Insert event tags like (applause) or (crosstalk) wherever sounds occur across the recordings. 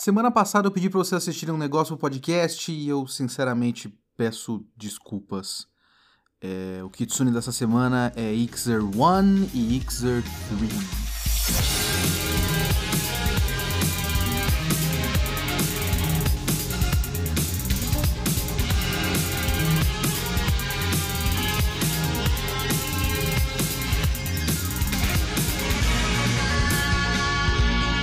Semana passada eu pedi para você assistir um negócio no podcast e eu sinceramente peço desculpas. É, o Kitsune dessa semana é Ixer 1 e Ixer 3.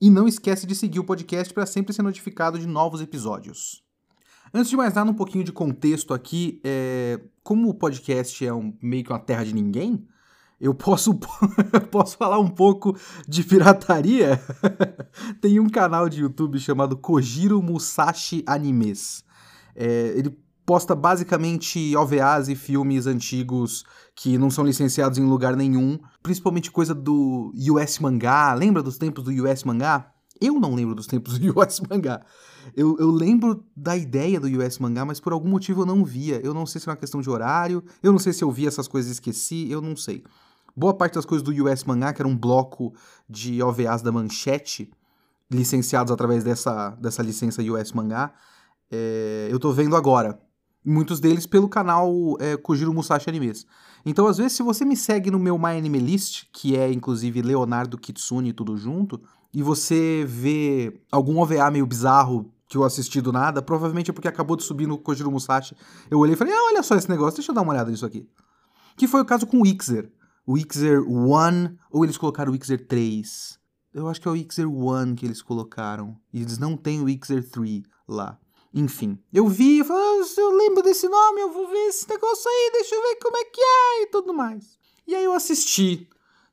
e não esquece de seguir o podcast para sempre ser notificado de novos episódios. Antes de mais nada, um pouquinho de contexto aqui. É... Como o podcast é um, meio que uma terra de ninguém, eu posso, (laughs) posso falar um pouco de pirataria? (laughs) Tem um canal de YouTube chamado Kojiro Musashi Animes. É, ele posta basicamente OVAs e filmes antigos que não são licenciados em lugar nenhum, principalmente coisa do US Mangá. Lembra dos tempos do US Mangá? Eu não lembro dos tempos do (laughs) US Mangá. Eu, eu lembro da ideia do US Mangá, mas por algum motivo eu não via. Eu não sei se é uma questão de horário, eu não sei se eu vi essas coisas e esqueci, eu não sei. Boa parte das coisas do US Mangá, que era um bloco de OVAs da Manchete, licenciados através dessa, dessa licença US Mangá, é, eu tô vendo agora muitos deles pelo canal é, Musashi Animes. Então, às vezes, se você me segue no meu My Anime List, que é inclusive Leonardo Kitsune tudo junto, e você vê algum OVA meio bizarro que eu assisti do nada, provavelmente é porque acabou de subir no Kojiro Musashi. Eu olhei e falei, ah, olha só esse negócio, deixa eu dar uma olhada nisso aqui. Que foi o caso com o Ixer. O Ixer 1, ou eles colocaram o Ixer 3. Eu acho que é o Ixer 1 que eles colocaram. E eles não têm o Ixer 3 lá. Enfim, eu vi, eu, falei, ah, eu lembro desse nome, eu vou ver esse negócio aí, deixa eu ver como é que é e tudo mais. E aí eu assisti.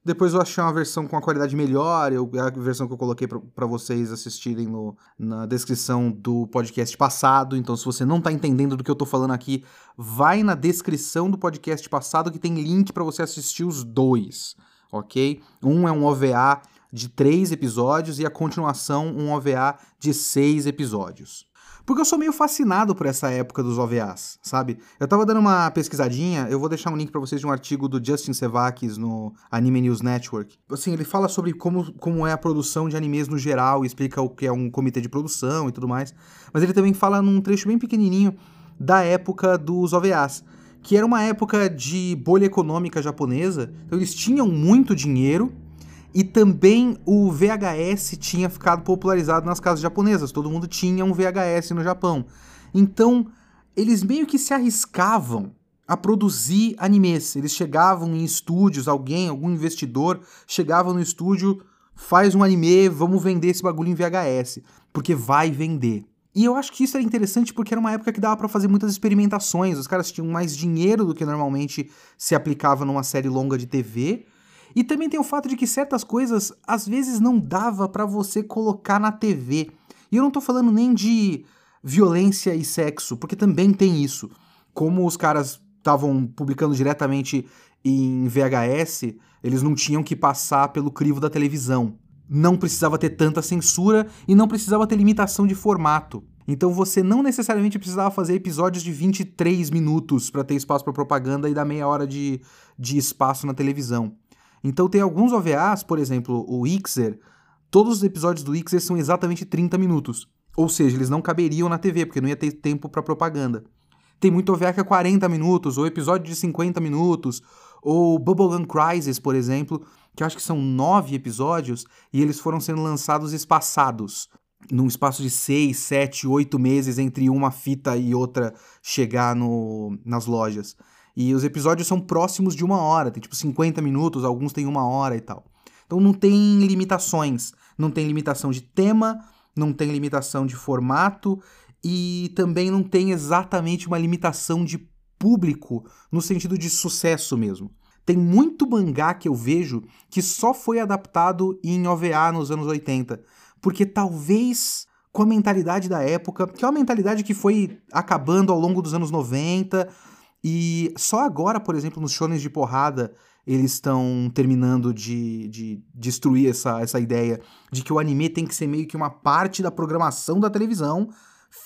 Depois eu achei uma versão com a qualidade melhor, eu, a versão que eu coloquei para vocês assistirem no, na descrição do podcast passado. Então, se você não tá entendendo do que eu tô falando aqui, vai na descrição do podcast passado que tem link para você assistir os dois, ok? Um é um OVA de três episódios e a continuação um OVA de seis episódios. Porque eu sou meio fascinado por essa época dos OVAs, sabe? Eu tava dando uma pesquisadinha, eu vou deixar um link para vocês de um artigo do Justin Sevakis no Anime News Network. Assim, ele fala sobre como, como é a produção de animes no geral, explica o que é um comitê de produção e tudo mais. Mas ele também fala num trecho bem pequenininho da época dos OVAs que era uma época de bolha econômica japonesa, então eles tinham muito dinheiro e também o VHS tinha ficado popularizado nas casas japonesas, todo mundo tinha um VHS no Japão. Então, eles meio que se arriscavam a produzir animes. Eles chegavam em estúdios, alguém, algum investidor, chegava no estúdio, faz um anime, vamos vender esse bagulho em VHS, porque vai vender. E eu acho que isso era interessante porque era uma época que dava para fazer muitas experimentações. Os caras tinham mais dinheiro do que normalmente se aplicava numa série longa de TV e também tem o fato de que certas coisas às vezes não dava para você colocar na TV. E eu não tô falando nem de violência e sexo, porque também tem isso. Como os caras estavam publicando diretamente em VHS, eles não tinham que passar pelo crivo da televisão. Não precisava ter tanta censura e não precisava ter limitação de formato. Então você não necessariamente precisava fazer episódios de 23 minutos para ter espaço para propaganda e dar meia hora de, de espaço na televisão. Então tem alguns OVAs, por exemplo, o Ixer, todos os episódios do Ixer são exatamente 30 minutos. Ou seja, eles não caberiam na TV, porque não ia ter tempo para propaganda. Tem muito OVA que é 40 minutos, ou episódio de 50 minutos, ou Bubblegum Crisis, por exemplo, que eu acho que são nove episódios, e eles foram sendo lançados espaçados, num espaço de 6, 7, 8 meses entre uma fita e outra chegar no, nas lojas. E os episódios são próximos de uma hora, tem tipo 50 minutos, alguns têm uma hora e tal. Então não tem limitações, não tem limitação de tema, não tem limitação de formato e também não tem exatamente uma limitação de público no sentido de sucesso mesmo. Tem muito mangá que eu vejo que só foi adaptado em OVA nos anos 80, porque talvez com a mentalidade da época, que é uma mentalidade que foi acabando ao longo dos anos 90 e só agora, por exemplo, nos shonens de porrada, eles estão terminando de, de destruir essa, essa ideia de que o anime tem que ser meio que uma parte da programação da televisão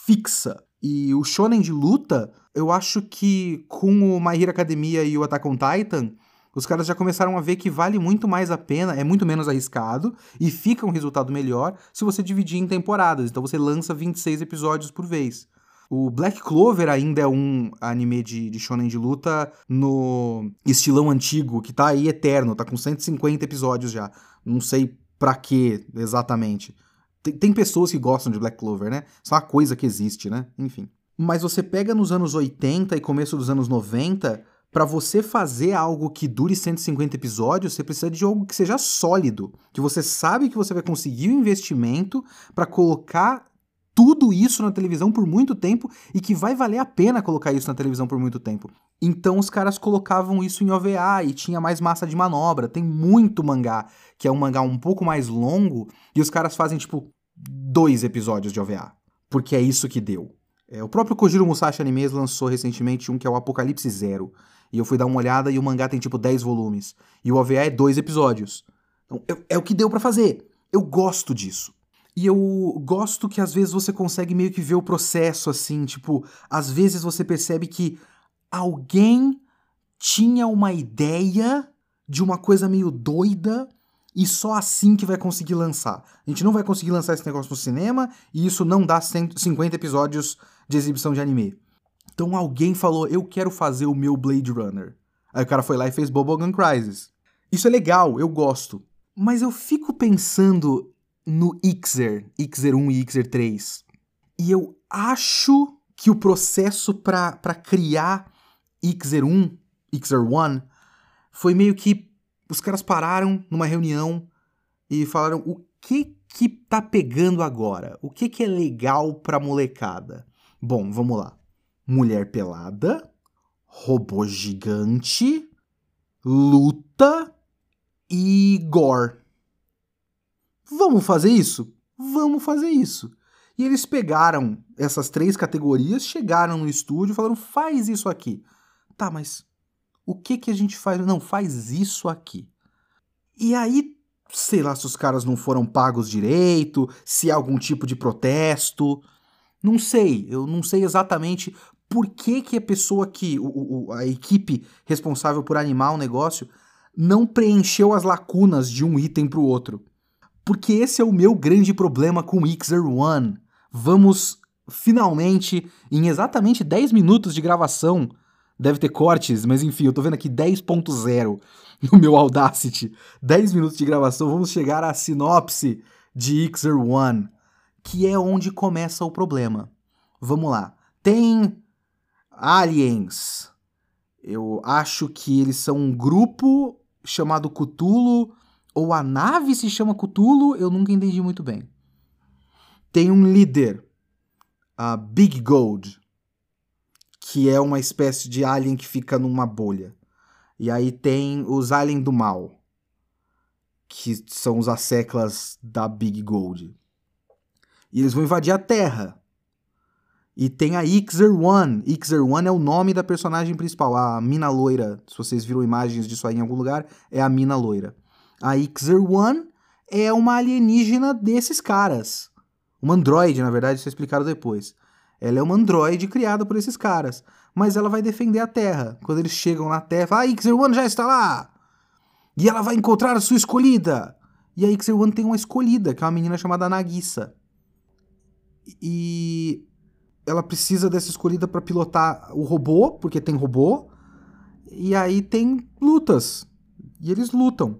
fixa. E o shonen de luta, eu acho que com o My Hero Academia e o Attack on Titan, os caras já começaram a ver que vale muito mais a pena, é muito menos arriscado e fica um resultado melhor se você dividir em temporadas. Então você lança 26 episódios por vez. O Black Clover ainda é um anime de, de shonen de luta no estilão antigo, que tá aí eterno, tá com 150 episódios já. Não sei pra quê exatamente. Tem, tem pessoas que gostam de Black Clover, né? Só uma coisa que existe, né? Enfim. Mas você pega nos anos 80 e começo dos anos 90, para você fazer algo que dure 150 episódios, você precisa de algo que seja sólido, que você sabe que você vai conseguir o investimento para colocar tudo isso na televisão por muito tempo e que vai valer a pena colocar isso na televisão por muito tempo. Então os caras colocavam isso em OVA e tinha mais massa de manobra. Tem muito mangá, que é um mangá um pouco mais longo, e os caras fazem tipo dois episódios de OVA, porque é isso que deu. É, o próprio Kojiro Musashi Animes lançou recentemente um que é o Apocalipse Zero. E eu fui dar uma olhada e o mangá tem tipo 10 volumes. E o OVA é dois episódios. Então é, é o que deu para fazer. Eu gosto disso. E eu gosto que às vezes você consegue meio que ver o processo assim, tipo, às vezes você percebe que alguém tinha uma ideia de uma coisa meio doida e só assim que vai conseguir lançar. A gente não vai conseguir lançar esse negócio no cinema e isso não dá 150 episódios de exibição de anime. Então alguém falou, eu quero fazer o meu Blade Runner. Aí o cara foi lá e fez Bubblegum Crisis. Isso é legal, eu gosto. Mas eu fico pensando no Ixer, Ixer 1 e Ixer 3. E eu acho que o processo para criar Ixer 1, Ixer 1, foi meio que os caras pararam numa reunião e falaram o que que tá pegando agora? O que que é legal pra molecada? Bom, vamos lá. Mulher pelada, robô gigante, luta e gore. Vamos fazer isso? Vamos fazer isso. E eles pegaram essas três categorias, chegaram no estúdio e falaram: faz isso aqui. Tá, mas o que que a gente faz? Não, faz isso aqui. E aí, sei lá se os caras não foram pagos direito, se há algum tipo de protesto. Não sei, eu não sei exatamente por que, que a pessoa que, o, o, a equipe responsável por animar o negócio, não preencheu as lacunas de um item para o outro. Porque esse é o meu grande problema com Xer One. Vamos finalmente, em exatamente 10 minutos de gravação, deve ter cortes, mas enfim, eu tô vendo aqui 10.0 no meu Audacity. 10 minutos de gravação, vamos chegar à sinopse de Xer One, que é onde começa o problema. Vamos lá. Tem aliens. Eu acho que eles são um grupo chamado Cthulhu ou a nave se chama Cthulhu, eu nunca entendi muito bem. Tem um líder, a Big Gold, que é uma espécie de alien que fica numa bolha. E aí tem os aliens do mal, que são os asseclas da Big Gold. E eles vão invadir a Terra. E tem a Ixer One. Ixer One é o nome da personagem principal, a mina loira. Se vocês viram imagens disso aí em algum lugar, é a mina loira. A Ixer One é uma alienígena desses caras. Uma androide, na verdade, isso é explicado depois. Ela é uma androide criada por esses caras. Mas ela vai defender a Terra. Quando eles chegam na Terra, a Ixer One já está lá! E ela vai encontrar a sua escolhida! E a Ixer One tem uma escolhida, que é uma menina chamada Nagisa. E ela precisa dessa escolhida para pilotar o robô, porque tem robô. E aí tem lutas. E eles lutam.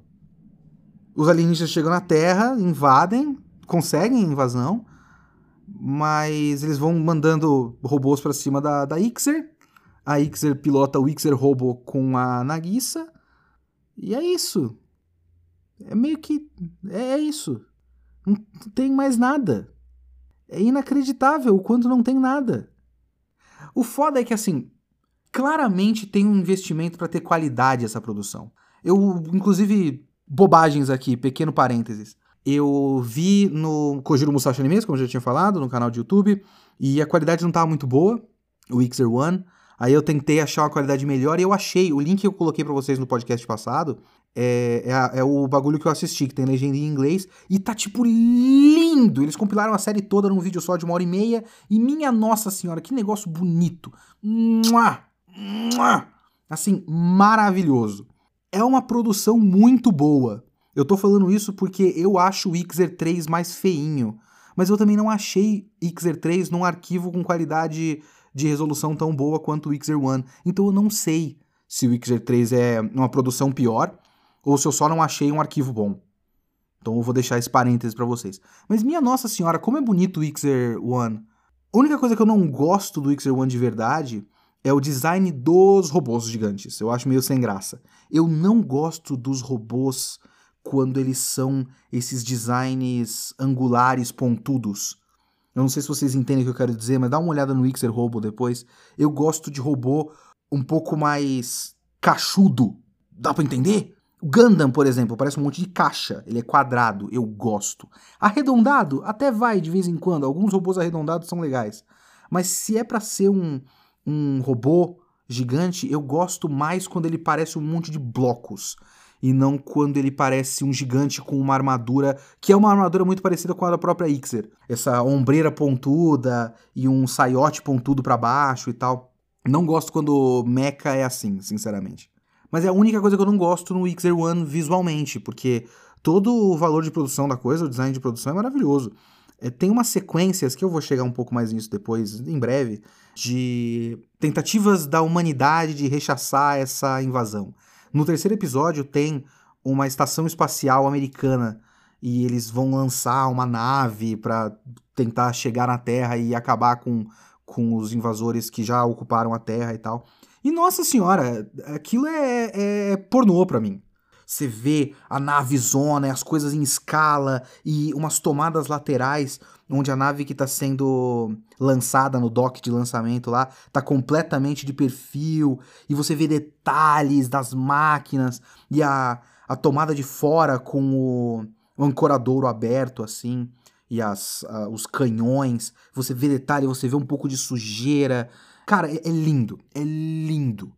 Os alienígenas chegam na Terra, invadem, conseguem invasão, mas eles vão mandando robôs para cima da, da Ixer. A Ixer pilota o Ixer Robo com a Nagisa. E é isso. É meio que. É, é isso. Não tem mais nada. É inacreditável o quanto não tem nada. O foda é que, assim, claramente tem um investimento para ter qualidade essa produção. Eu, inclusive, bobagens aqui, pequeno parênteses. eu vi no Kojiro Musashi Animes, como eu já tinha falado, no canal de YouTube, e a qualidade não estava muito boa, o Xer One. Aí eu tentei achar uma qualidade melhor e eu achei. O link que eu coloquei para vocês no podcast passado é, é, é, o bagulho que eu assisti, que tem legenda em inglês. E tá, tipo, lindo! Eles compilaram a série toda num vídeo só de uma hora e meia. E minha nossa senhora, que negócio bonito! Mua! Mua! Assim, maravilhoso. É uma produção muito boa. Eu tô falando isso porque eu acho o Xer 3 mais feinho. Mas eu também não achei Xer 3 num arquivo com qualidade de resolução tão boa quanto o Xer One. Então eu não sei se o Xer 3 é uma produção pior ou se eu só não achei um arquivo bom. Então eu vou deixar esse parênteses para vocês. Mas minha nossa senhora, como é bonito o Xer One. A única coisa que eu não gosto do Xer One de verdade é o design dos robôs gigantes. Eu acho meio sem graça. Eu não gosto dos robôs quando eles são esses designs angulares pontudos. Eu não sei se vocês entendem o que eu quero dizer, mas dá uma olhada no Xer Robo depois. Eu gosto de robô um pouco mais cachudo. Dá para entender? O Gundam, por exemplo, parece um monte de caixa. Ele é quadrado, eu gosto. Arredondado, até vai de vez em quando. Alguns robôs arredondados são legais. Mas se é para ser um, um robô gigante, eu gosto mais quando ele parece um monte de blocos e não quando ele parece um gigante com uma armadura que é uma armadura muito parecida com a da própria Ixer. Essa ombreira pontuda e um saiote pontudo para baixo e tal. Não gosto quando mecha é assim, sinceramente. Mas é a única coisa que eu não gosto no Xer One visualmente, porque todo o valor de produção da coisa, o design de produção é maravilhoso. É, tem umas sequências, que eu vou chegar um pouco mais nisso depois, em breve, de tentativas da humanidade de rechaçar essa invasão. No terceiro episódio tem uma estação espacial americana e eles vão lançar uma nave para tentar chegar na Terra e acabar com, com os invasores que já ocuparam a Terra e tal. E nossa senhora, aquilo é, é, é pornô pra mim. Você vê a nave zona, as coisas em escala e umas tomadas laterais, onde a nave que está sendo lançada no dock de lançamento lá está completamente de perfil, e você vê detalhes das máquinas e a, a tomada de fora com o, ancoradouro aberto assim e as, uh, os canhões, você vê detalhe, você vê um pouco de sujeira. Cara, é, é lindo, é lindo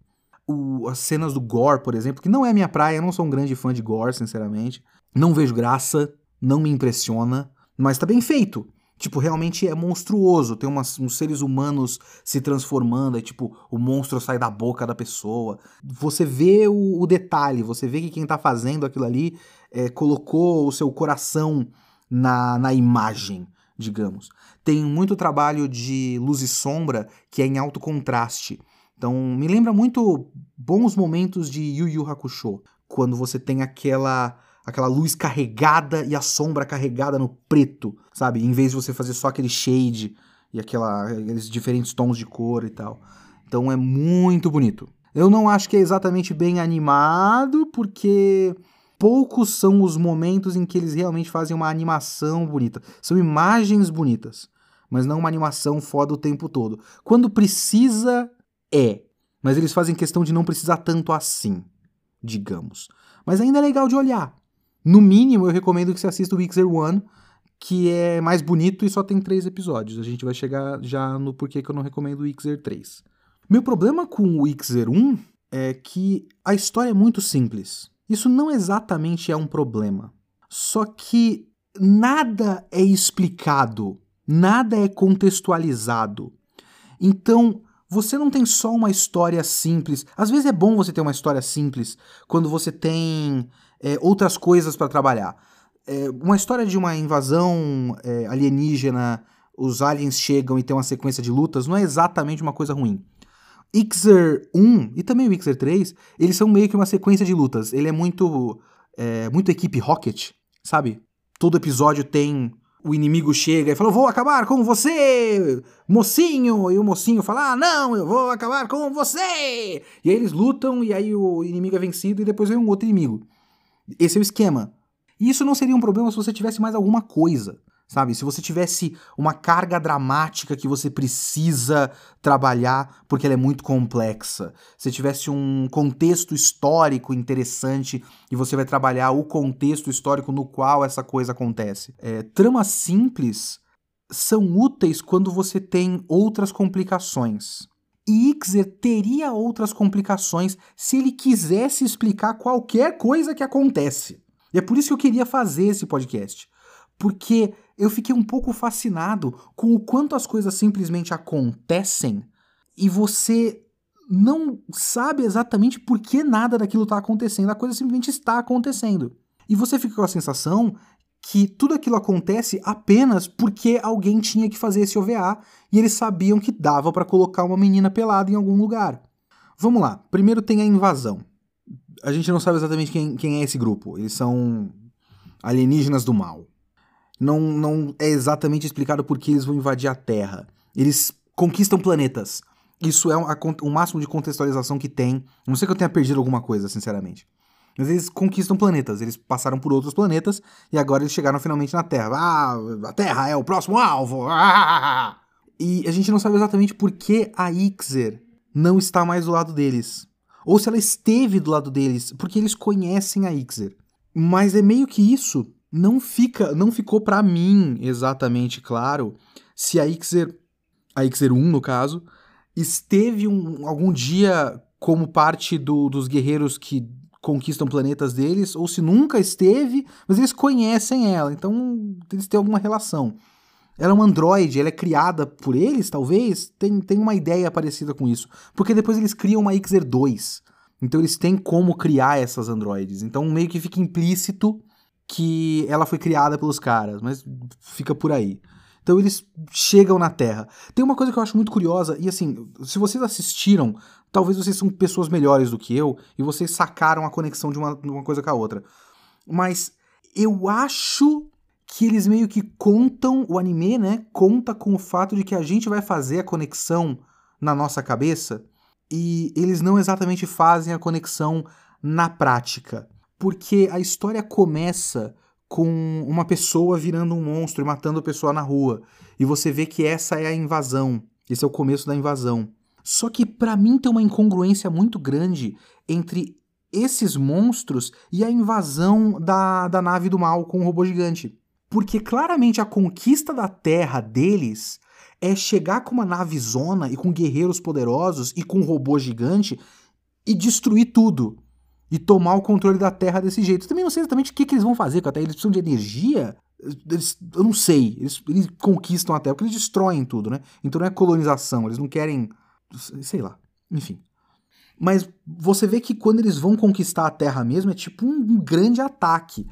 o, as cenas do gore, por exemplo, que não é minha praia, eu não sou um grande fã de gore, sinceramente. Não vejo graça, não me impressiona, mas tá bem feito. Tipo, realmente é monstruoso. Tem umas, uns seres humanos se transformando, e tipo, o monstro sai da boca da pessoa. Você vê o, o detalhe, você vê que quem tá fazendo aquilo ali é, colocou o seu coração na, na imagem, digamos. Tem muito trabalho de luz e sombra que é em alto contraste. Então, me lembra muito bons momentos de Yu Yu Hakusho, quando você tem aquela aquela luz carregada e a sombra carregada no preto, sabe? Em vez de você fazer só aquele shade e aquela, aqueles diferentes tons de cor e tal. Então é muito bonito. Eu não acho que é exatamente bem animado, porque poucos são os momentos em que eles realmente fazem uma animação bonita. São imagens bonitas, mas não uma animação foda o tempo todo. Quando precisa, é, mas eles fazem questão de não precisar tanto assim, digamos. Mas ainda é legal de olhar. No mínimo, eu recomendo que você assista o Xer One, que é mais bonito e só tem três episódios. A gente vai chegar já no porquê que eu não recomendo o Xer 3. Meu problema com o Xer 1 é que a história é muito simples. Isso não exatamente é um problema. Só que nada é explicado, nada é contextualizado. Então, você não tem só uma história simples. Às vezes é bom você ter uma história simples quando você tem é, outras coisas para trabalhar. É, uma história de uma invasão é, alienígena, os aliens chegam e tem uma sequência de lutas, não é exatamente uma coisa ruim. Ixer 1 e também o Ixer 3, eles são meio que uma sequência de lutas. Ele é muito, muito equipe Rocket, sabe? Todo episódio tem o inimigo chega e fala: Vou acabar com você, mocinho! E o mocinho fala: Ah, não, eu vou acabar com você! E aí eles lutam, e aí o inimigo é vencido, e depois vem um outro inimigo. Esse é o esquema. E isso não seria um problema se você tivesse mais alguma coisa, sabe? Se você tivesse uma carga dramática que você precisa trabalhar porque ela é muito complexa, se tivesse um contexto histórico interessante e você vai trabalhar o contexto histórico no qual essa coisa acontece. É, tramas simples são úteis quando você tem outras complicações. E Ixer teria outras complicações se ele quisesse explicar qualquer coisa que acontece. E é por isso que eu queria fazer esse podcast. Porque eu fiquei um pouco fascinado com o quanto as coisas simplesmente acontecem e você não sabe exatamente por que nada daquilo está acontecendo, a coisa simplesmente está acontecendo. E você fica com a sensação que tudo aquilo acontece apenas porque alguém tinha que fazer esse OVA e eles sabiam que dava para colocar uma menina pelada em algum lugar. Vamos lá, primeiro tem a invasão. A gente não sabe exatamente quem, quem é esse grupo. Eles são alienígenas do mal não, não é exatamente explicado por que eles vão invadir a Terra. Eles conquistam planetas. Isso é o máximo de contextualização que tem. Não sei que eu tenha perdido alguma coisa, sinceramente. Mas eles conquistam planetas. Eles passaram por outros planetas e agora eles chegaram finalmente na Terra. Ah, a Terra é o próximo alvo! Ah! E a gente não sabe exatamente por que a Ixer não está mais do lado deles. Ou se ela esteve do lado deles, porque eles conhecem a Ixer. Mas é meio que isso não fica, não ficou para mim exatamente claro se a Ixer, a Ixer 1 no caso, esteve um, algum dia como parte do, dos guerreiros que conquistam planetas deles, ou se nunca esteve, mas eles conhecem ela, então eles têm alguma relação. Ela é um androide, ela é criada por eles, talvez? Tem, tem uma ideia parecida com isso. Porque depois eles criam uma Ixer 2. Então eles têm como criar essas androides. Então meio que fica implícito que ela foi criada pelos caras, mas fica por aí. Então eles chegam na Terra. Tem uma coisa que eu acho muito curiosa, e assim, se vocês assistiram, talvez vocês são pessoas melhores do que eu, e vocês sacaram a conexão de uma, uma coisa com a outra. Mas eu acho que eles meio que contam, o anime, né, conta com o fato de que a gente vai fazer a conexão na nossa cabeça, e eles não exatamente fazem a conexão na prática porque a história começa com uma pessoa virando um monstro e matando a pessoa na rua. E você vê que essa é a invasão. Esse é o começo da invasão. Só que para mim tem uma incongruência muito grande entre esses monstros e a invasão da, da nave do mal com o robô gigante. Porque claramente a conquista da Terra deles é chegar com uma nave zona e com guerreiros poderosos e com um robô gigante e destruir tudo e tomar o controle da Terra desse jeito. Eu também não sei exatamente o que, que eles vão fazer com a Terra. Eles precisam de energia? Eles, eu não sei. Eles, eles conquistam a Terra, porque eles destroem tudo, né? Então não é colonização, eles não querem. Sei lá. Enfim. Mas você vê que quando eles vão conquistar a Terra mesmo, é tipo um, um grande ataque.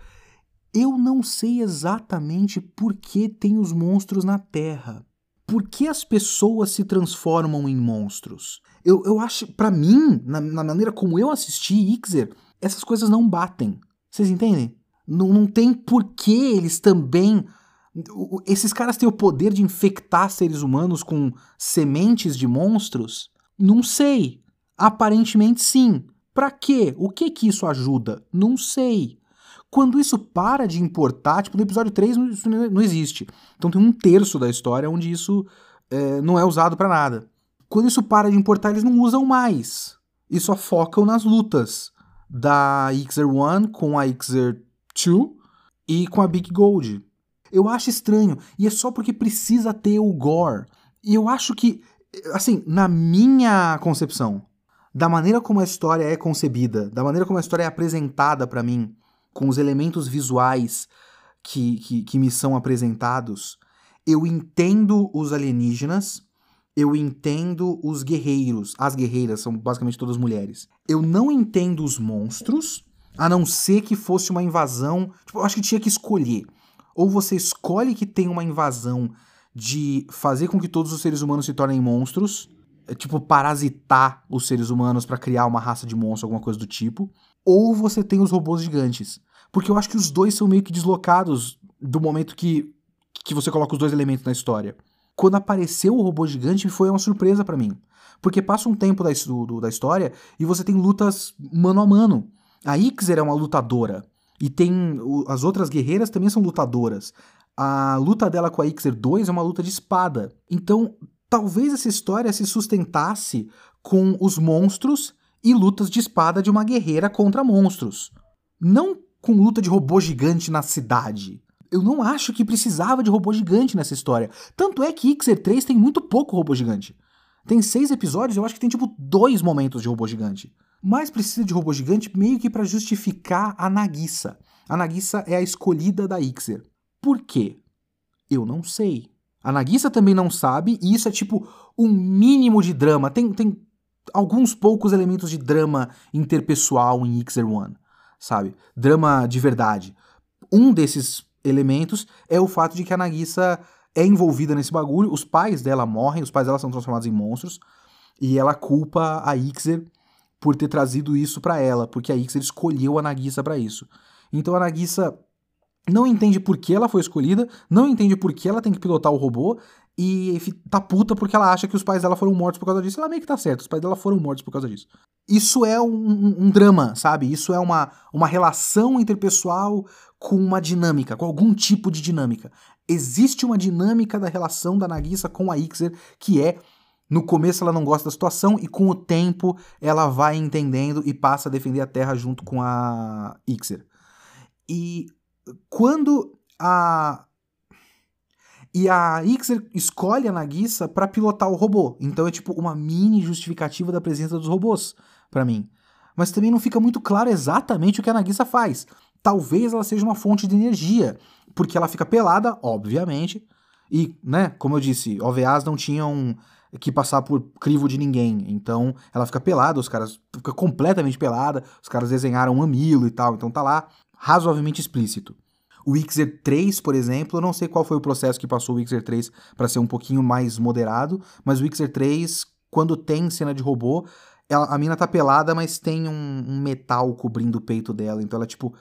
Eu não sei exatamente por que tem os monstros na Terra. Por que as pessoas se transformam em monstros? Eu, eu acho, para mim, na, na, maneira como eu assisti Ixer, essas coisas não batem. Vocês entendem? Não, não tem por que eles também. Esses caras têm o poder de infectar seres humanos com sementes de monstros? Não sei. Aparentemente sim. Para quê? O que que isso ajuda? Não sei. Quando isso para de importar, tipo, no episódio 3 isso não existe. Então tem um terço da história onde isso é, não é usado para nada. Quando isso para de importar, eles não usam mais. E só focam nas lutas da Xer 1 com a Xer 2 e com a Big Gold. Eu acho estranho, e é só porque precisa ter o gore. E eu acho que, assim, na minha concepção, da maneira como a história é concebida, da maneira como a história é apresentada para mim, com os elementos visuais que, que, que me são apresentados, eu entendo os alienígenas eu entendo os guerreiros. As guerreiras são basicamente todas mulheres. Eu não entendo os monstros, a não ser que fosse uma invasão. Tipo, eu acho que tinha que escolher. Ou você escolhe que tem uma invasão de fazer com que todos os seres humanos se tornem monstros, é, tipo parasitar os seres humanos para criar uma raça de monstro, alguma coisa do tipo, ou você tem os robôs gigantes. Porque eu acho que os dois são meio que deslocados do momento que, que você coloca os dois elementos na história quando apareceu o robô gigante foi uma surpresa para mim. Porque passa um tempo da, do, da história e você tem lutas mano a mano. A Ixer é uma lutadora. E tem. As outras guerreiras também são lutadoras. A luta dela com a Ixer 2 é uma luta de espada. Então, talvez essa história se sustentasse com os monstros e lutas de espada de uma guerreira contra monstros. Não com luta de robô gigante na cidade. Eu não acho que precisava de robô gigante nessa história. Tanto é que Ixer 3 tem muito pouco robô gigante. Tem seis episódios, eu acho que tem tipo dois momentos de robô gigante. Mas precisa de robô gigante meio que para justificar a Nagisa. A Nagisa é a escolhida da Ixer. Por quê? Eu não sei. A Nagisa também não sabe, e isso é tipo um mínimo de drama. Tem, tem alguns poucos elementos de drama interpessoal em Ixer One, sabe? Drama de verdade. Um desses elementos é o fato de que a Nagisa é envolvida nesse bagulho, os pais dela morrem, os pais dela são transformados em monstros, e ela culpa a Ixer por ter trazido isso para ela, porque a Ixer escolheu a Nagisa para isso. Então a Nagisa não entende por que ela foi escolhida, não entende por que ela tem que pilotar o robô e tá puta porque ela acha que os pais dela foram mortos por causa disso. Ela meio que tá certo, os pais dela foram mortos por causa disso. Isso é um, um drama, sabe? Isso é uma, uma relação interpessoal com uma dinâmica, com algum tipo de dinâmica. Existe uma dinâmica da relação da Nagisa com a Ixer que é no começo ela não gosta da situação e com o tempo ela vai entendendo e passa a defender a Terra junto com a Ixer. E quando a e a Ixer escolhe a Nagisa para pilotar o robô. Então é tipo uma mini justificativa da presença dos robôs para mim. Mas também não fica muito claro exatamente o que a Nagisa faz. Talvez ela seja uma fonte de energia, porque ela fica pelada, obviamente. E, né, como eu disse, OVAs não tinham que passar por crivo de ninguém. Então ela fica pelada, os caras fica completamente pelada, os caras desenharam um mamilo e tal, então tá lá razoavelmente explícito. O Wixer 3, por exemplo, eu não sei qual foi o processo que passou o Wixer 3 para ser um pouquinho mais moderado, mas o Wixer 3, quando tem cena de robô, ela, a mina tá pelada, mas tem um, um, metal cobrindo o peito dela, então ela tipo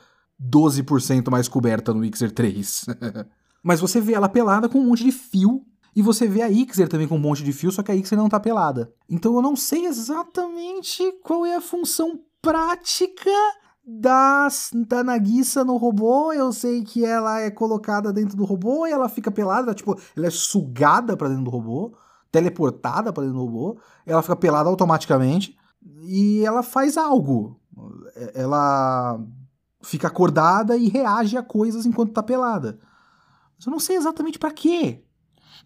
12% mais coberta no Wixer 3. (laughs) mas você vê ela pelada com um monte de fio e você vê a Ixer também com um monte de fio, só que a Ixer não tá pelada. Então eu não sei exatamente qual é a função prática da, da Nagisa no robô. Eu sei que ela é colocada dentro do robô e ela fica pelada, tipo, ela é sugada para dentro do robô, teleportada para dentro do robô, ela fica pelada automaticamente e ela faz algo. Ela fica acordada e reage a coisas enquanto tá pelada. Mas eu não sei exatamente para quê.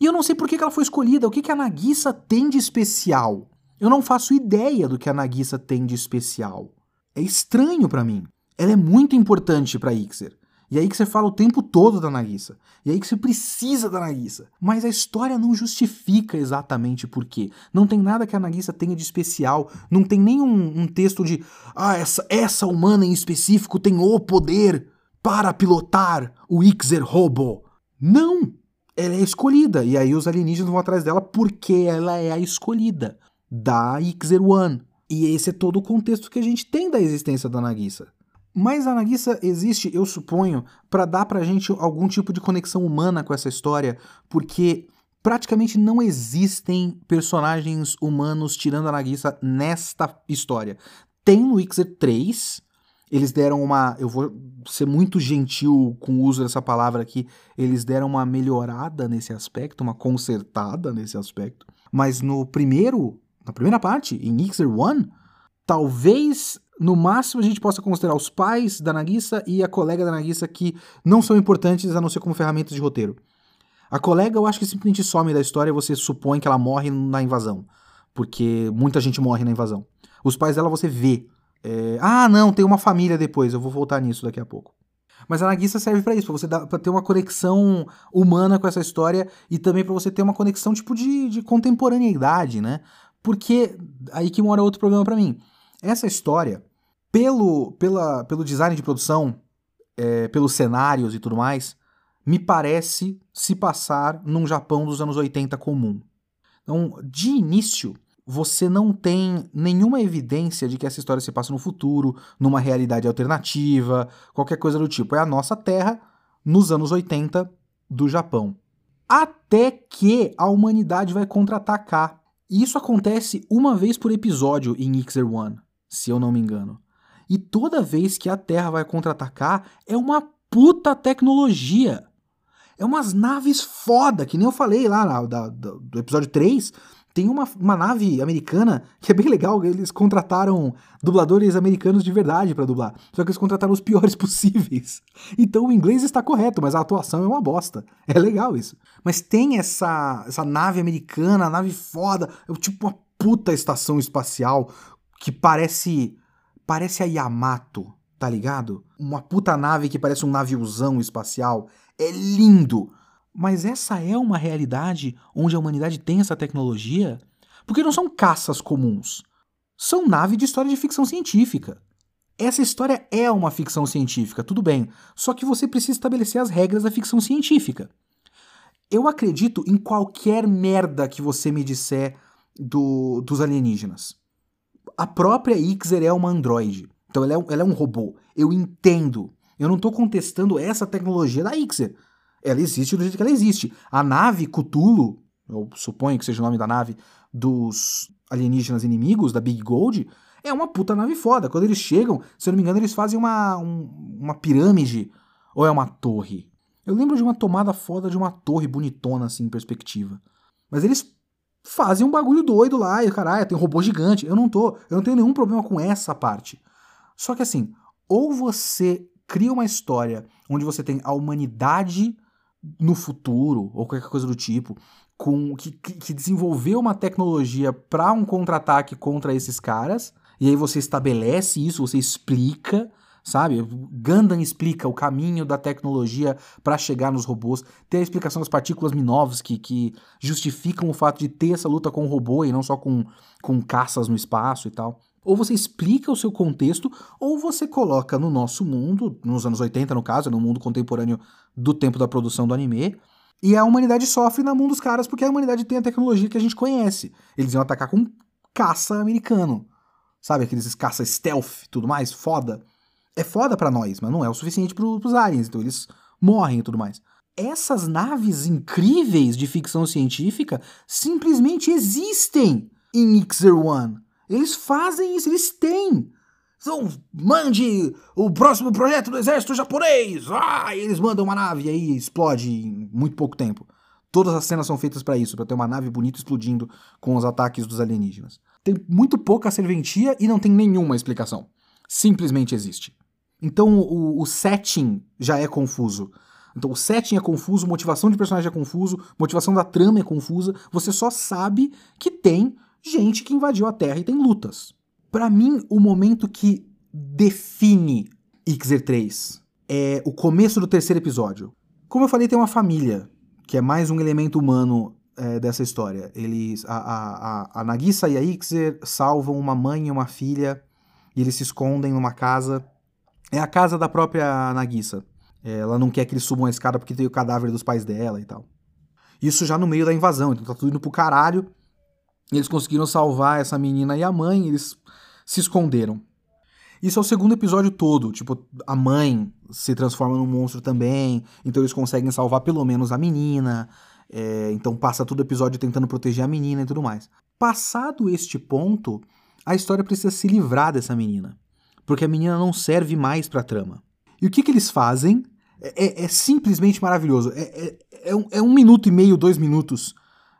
E eu não sei por que, ela foi escolhida, o que, que a Nagisa tem de especial. Eu não faço ideia do que a Nagisa tem de especial. É estranho para mim. Ela é muito importante para Ixer. E aí que você fala o tempo todo da Nagisa. E aí que você precisa da Nagisa. Mas a história não justifica exatamente por quê. Não tem nada que a Nagisa tenha de especial. Não tem nenhum um texto de ah, essa, essa humana em específico tem o poder para pilotar o Ixer Robo. Não! ela é escolhida. E aí os alienígenas vão atrás dela porque ela é a escolhida da Ixer One. E esse é todo o contexto que a gente tem da existência da Nagisa. Mas a Nagisa existe, eu suponho, para dar pra gente algum tipo de conexão humana com essa história, porque praticamente não existem personagens humanos tirando a Nagisa nesta história. Tem no Ixer 3, eles deram uma. Eu vou ser muito gentil com o uso dessa palavra aqui. Eles deram uma melhorada nesse aspecto, uma consertada nesse aspecto. Mas no primeiro. Na primeira parte, em Ixer One, talvez no máximo a gente possa considerar os pais da Nagisa e a colega da Nagisa que não são importantes a não ser como ferramentas de roteiro. A colega eu acho que simplesmente some da história e você supõe que ela morre na invasão. Porque muita gente morre na invasão. Os pais dela você vê é, ah, não, tem uma família depois, eu vou voltar nisso daqui a pouco. Mas a Nagisa serve para isso, para você dar, pra ter uma conexão humana com essa história e também para você ter uma conexão tipo de, de contemporaneidade, né? Porque aí que mora outro problema para mim. Essa história, pelo, pela, pelo design de produção, é, pelos cenários e tudo mais, me parece se passar num Japão dos anos 80 comum. Então, de início, você não tem nenhuma evidência de que essa história se passa no futuro, numa realidade alternativa, qualquer coisa do tipo. É a nossa Terra nos anos 80 do Japão. Até que a humanidade vai contra-atacar. E isso acontece uma vez por episódio em Ixer One, se eu não me engano. E toda vez que a Terra vai contra-atacar, é uma puta tecnologia. É umas naves foda, que nem eu falei lá da, da, do episódio 3. Tem uma, uma nave americana que é bem legal. Eles contrataram dubladores americanos de verdade para dublar. Só que eles contrataram os piores (laughs) possíveis. Então o inglês está correto, mas a atuação é uma bosta. É legal isso. Mas tem essa, essa nave americana, nave foda. É tipo uma puta estação espacial que parece. Parece a Yamato, tá ligado? Uma puta nave que parece um naviozão espacial. É lindo. Mas essa é uma realidade onde a humanidade tem essa tecnologia? Porque não são caças comuns. São naves de história de ficção científica. Essa história é uma ficção científica, tudo bem. Só que você precisa estabelecer as regras da ficção científica. Eu acredito em qualquer merda que você me disser do, dos alienígenas. A própria Ixer é uma androide. Então ela é, ela é um robô. Eu entendo. Eu não estou contestando essa tecnologia da Ixer. Ela existe do jeito que ela existe. A nave Cthulhu, eu suponho que seja o nome da nave dos alienígenas inimigos, da Big Gold, é uma puta nave foda. Quando eles chegam, se eu não me engano, eles fazem uma, um, uma pirâmide. Ou é uma torre? Eu lembro de uma tomada foda de uma torre bonitona, assim, em perspectiva. Mas eles fazem um bagulho doido lá, e caralho, tem robô gigante. Eu não tô, eu não tenho nenhum problema com essa parte. Só que assim, ou você cria uma história onde você tem a humanidade no futuro, ou qualquer coisa do tipo, com que, que desenvolveu uma tecnologia para um contra-ataque contra esses caras, e aí você estabelece isso, você explica, sabe? Gundam explica o caminho da tecnologia para chegar nos robôs, tem a explicação das partículas Minovsky que justificam o fato de ter essa luta com o robô e não só com, com caças no espaço e tal. Ou você explica o seu contexto, ou você coloca no nosso mundo, nos anos 80 no caso, no mundo contemporâneo do tempo da produção do anime, e a humanidade sofre na mão dos caras porque a humanidade tem a tecnologia que a gente conhece. Eles iam atacar com caça americano. Sabe, aqueles caça stealth tudo mais, foda. É foda para nós, mas não é o suficiente pro, pros aliens, então eles morrem e tudo mais. Essas naves incríveis de ficção científica simplesmente existem em X-01. Eles fazem isso, eles têm. Então, mande o próximo projeto do exército japonês! Ah, eles mandam uma nave e aí explode em muito pouco tempo. Todas as cenas são feitas para isso, para ter uma nave bonita explodindo com os ataques dos alienígenas. Tem muito pouca serventia e não tem nenhuma explicação. Simplesmente existe. Então o, o setting já é confuso. Então o setting é confuso, motivação de personagem é confuso, motivação da trama é confusa. Você só sabe que tem gente que invadiu a Terra e tem lutas. Para mim, o momento que define Ixer 3 é o começo do terceiro episódio. Como eu falei, tem uma família, que é mais um elemento humano é, dessa história. Eles, a, a, a, Nagisa e a Ixer salvam uma mãe e uma filha, e eles se escondem numa casa. É a casa da própria Nagisa. É, ela não quer que eles subam a escada porque tem o cadáver dos pais dela e tal. Isso já no meio da invasão, então tá tudo indo pro caralho. Eles conseguiram salvar essa menina e a mãe, eles se esconderam. Isso é o segundo episódio todo, tipo, a mãe se transforma num monstro também, então eles conseguem salvar pelo menos a menina, é, então passa todo o episódio tentando proteger a menina e tudo mais. Passado este ponto, a história precisa se livrar dessa menina, porque a menina não serve mais pra trama. E o que, que eles fazem é, é, é simplesmente maravilhoso. É, é, é, um, é um minuto e meio, dois minutos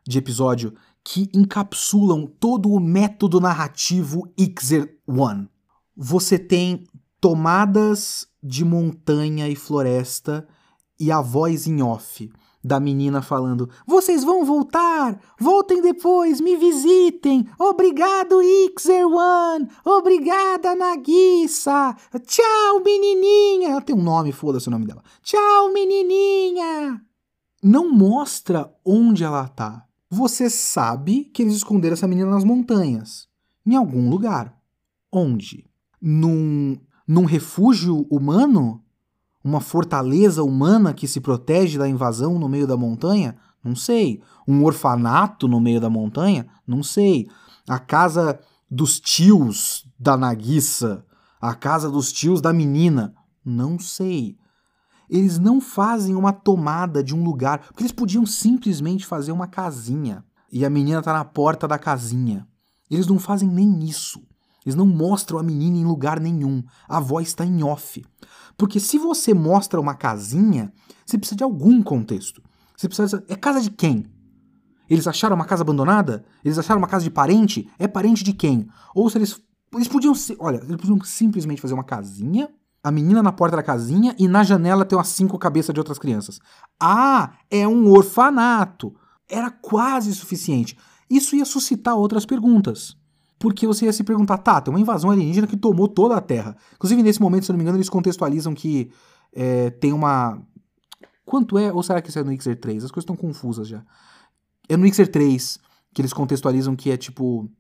de episódio que encapsulam todo o método narrativo Ixer One. Você tem tomadas de montanha e floresta e a voz em off da menina falando: Vocês vão voltar! Voltem depois, me visitem! Obrigado, Ixer One! Obrigada, Nagisa! Tchau, menininha! Ela tem um nome, foda-se o nome dela. Tchau, menininha! Não mostra onde ela tá. Você sabe que eles esconderam essa menina nas montanhas. Em algum lugar. Onde? Num, num refúgio humano? Uma fortaleza humana que se protege da invasão no meio da montanha? Não sei. Um orfanato no meio da montanha? Não sei. A casa dos tios da Nagissa? A casa dos tios da menina? Não sei eles não fazem uma tomada de um lugar, porque eles podiam simplesmente fazer uma casinha e a menina tá na porta da casinha. Eles não fazem nem isso. Eles não mostram a menina em lugar nenhum. A voz está em off. Porque se você mostra uma casinha, você precisa de algum contexto. Você precisa. É casa de quem? Eles acharam uma casa abandonada? Eles acharam uma casa de parente? É parente de quem? Ou se eles. Eles podiam ser. Olha, eles podiam simplesmente fazer uma casinha, a menina na porta da casinha e na janela ter umas cinco cabeças de outras crianças. Ah, é um orfanato. Era quase suficiente. Isso ia suscitar outras perguntas porque você ia se perguntar, tá, tem uma invasão alienígena que tomou toda a Terra. Inclusive, nesse momento, se não me engano, eles contextualizam que é, tem uma. Quanto é? Ou será que isso é no Xer 3? As coisas estão confusas já. É no Xer 3 que eles contextualizam que é tipo.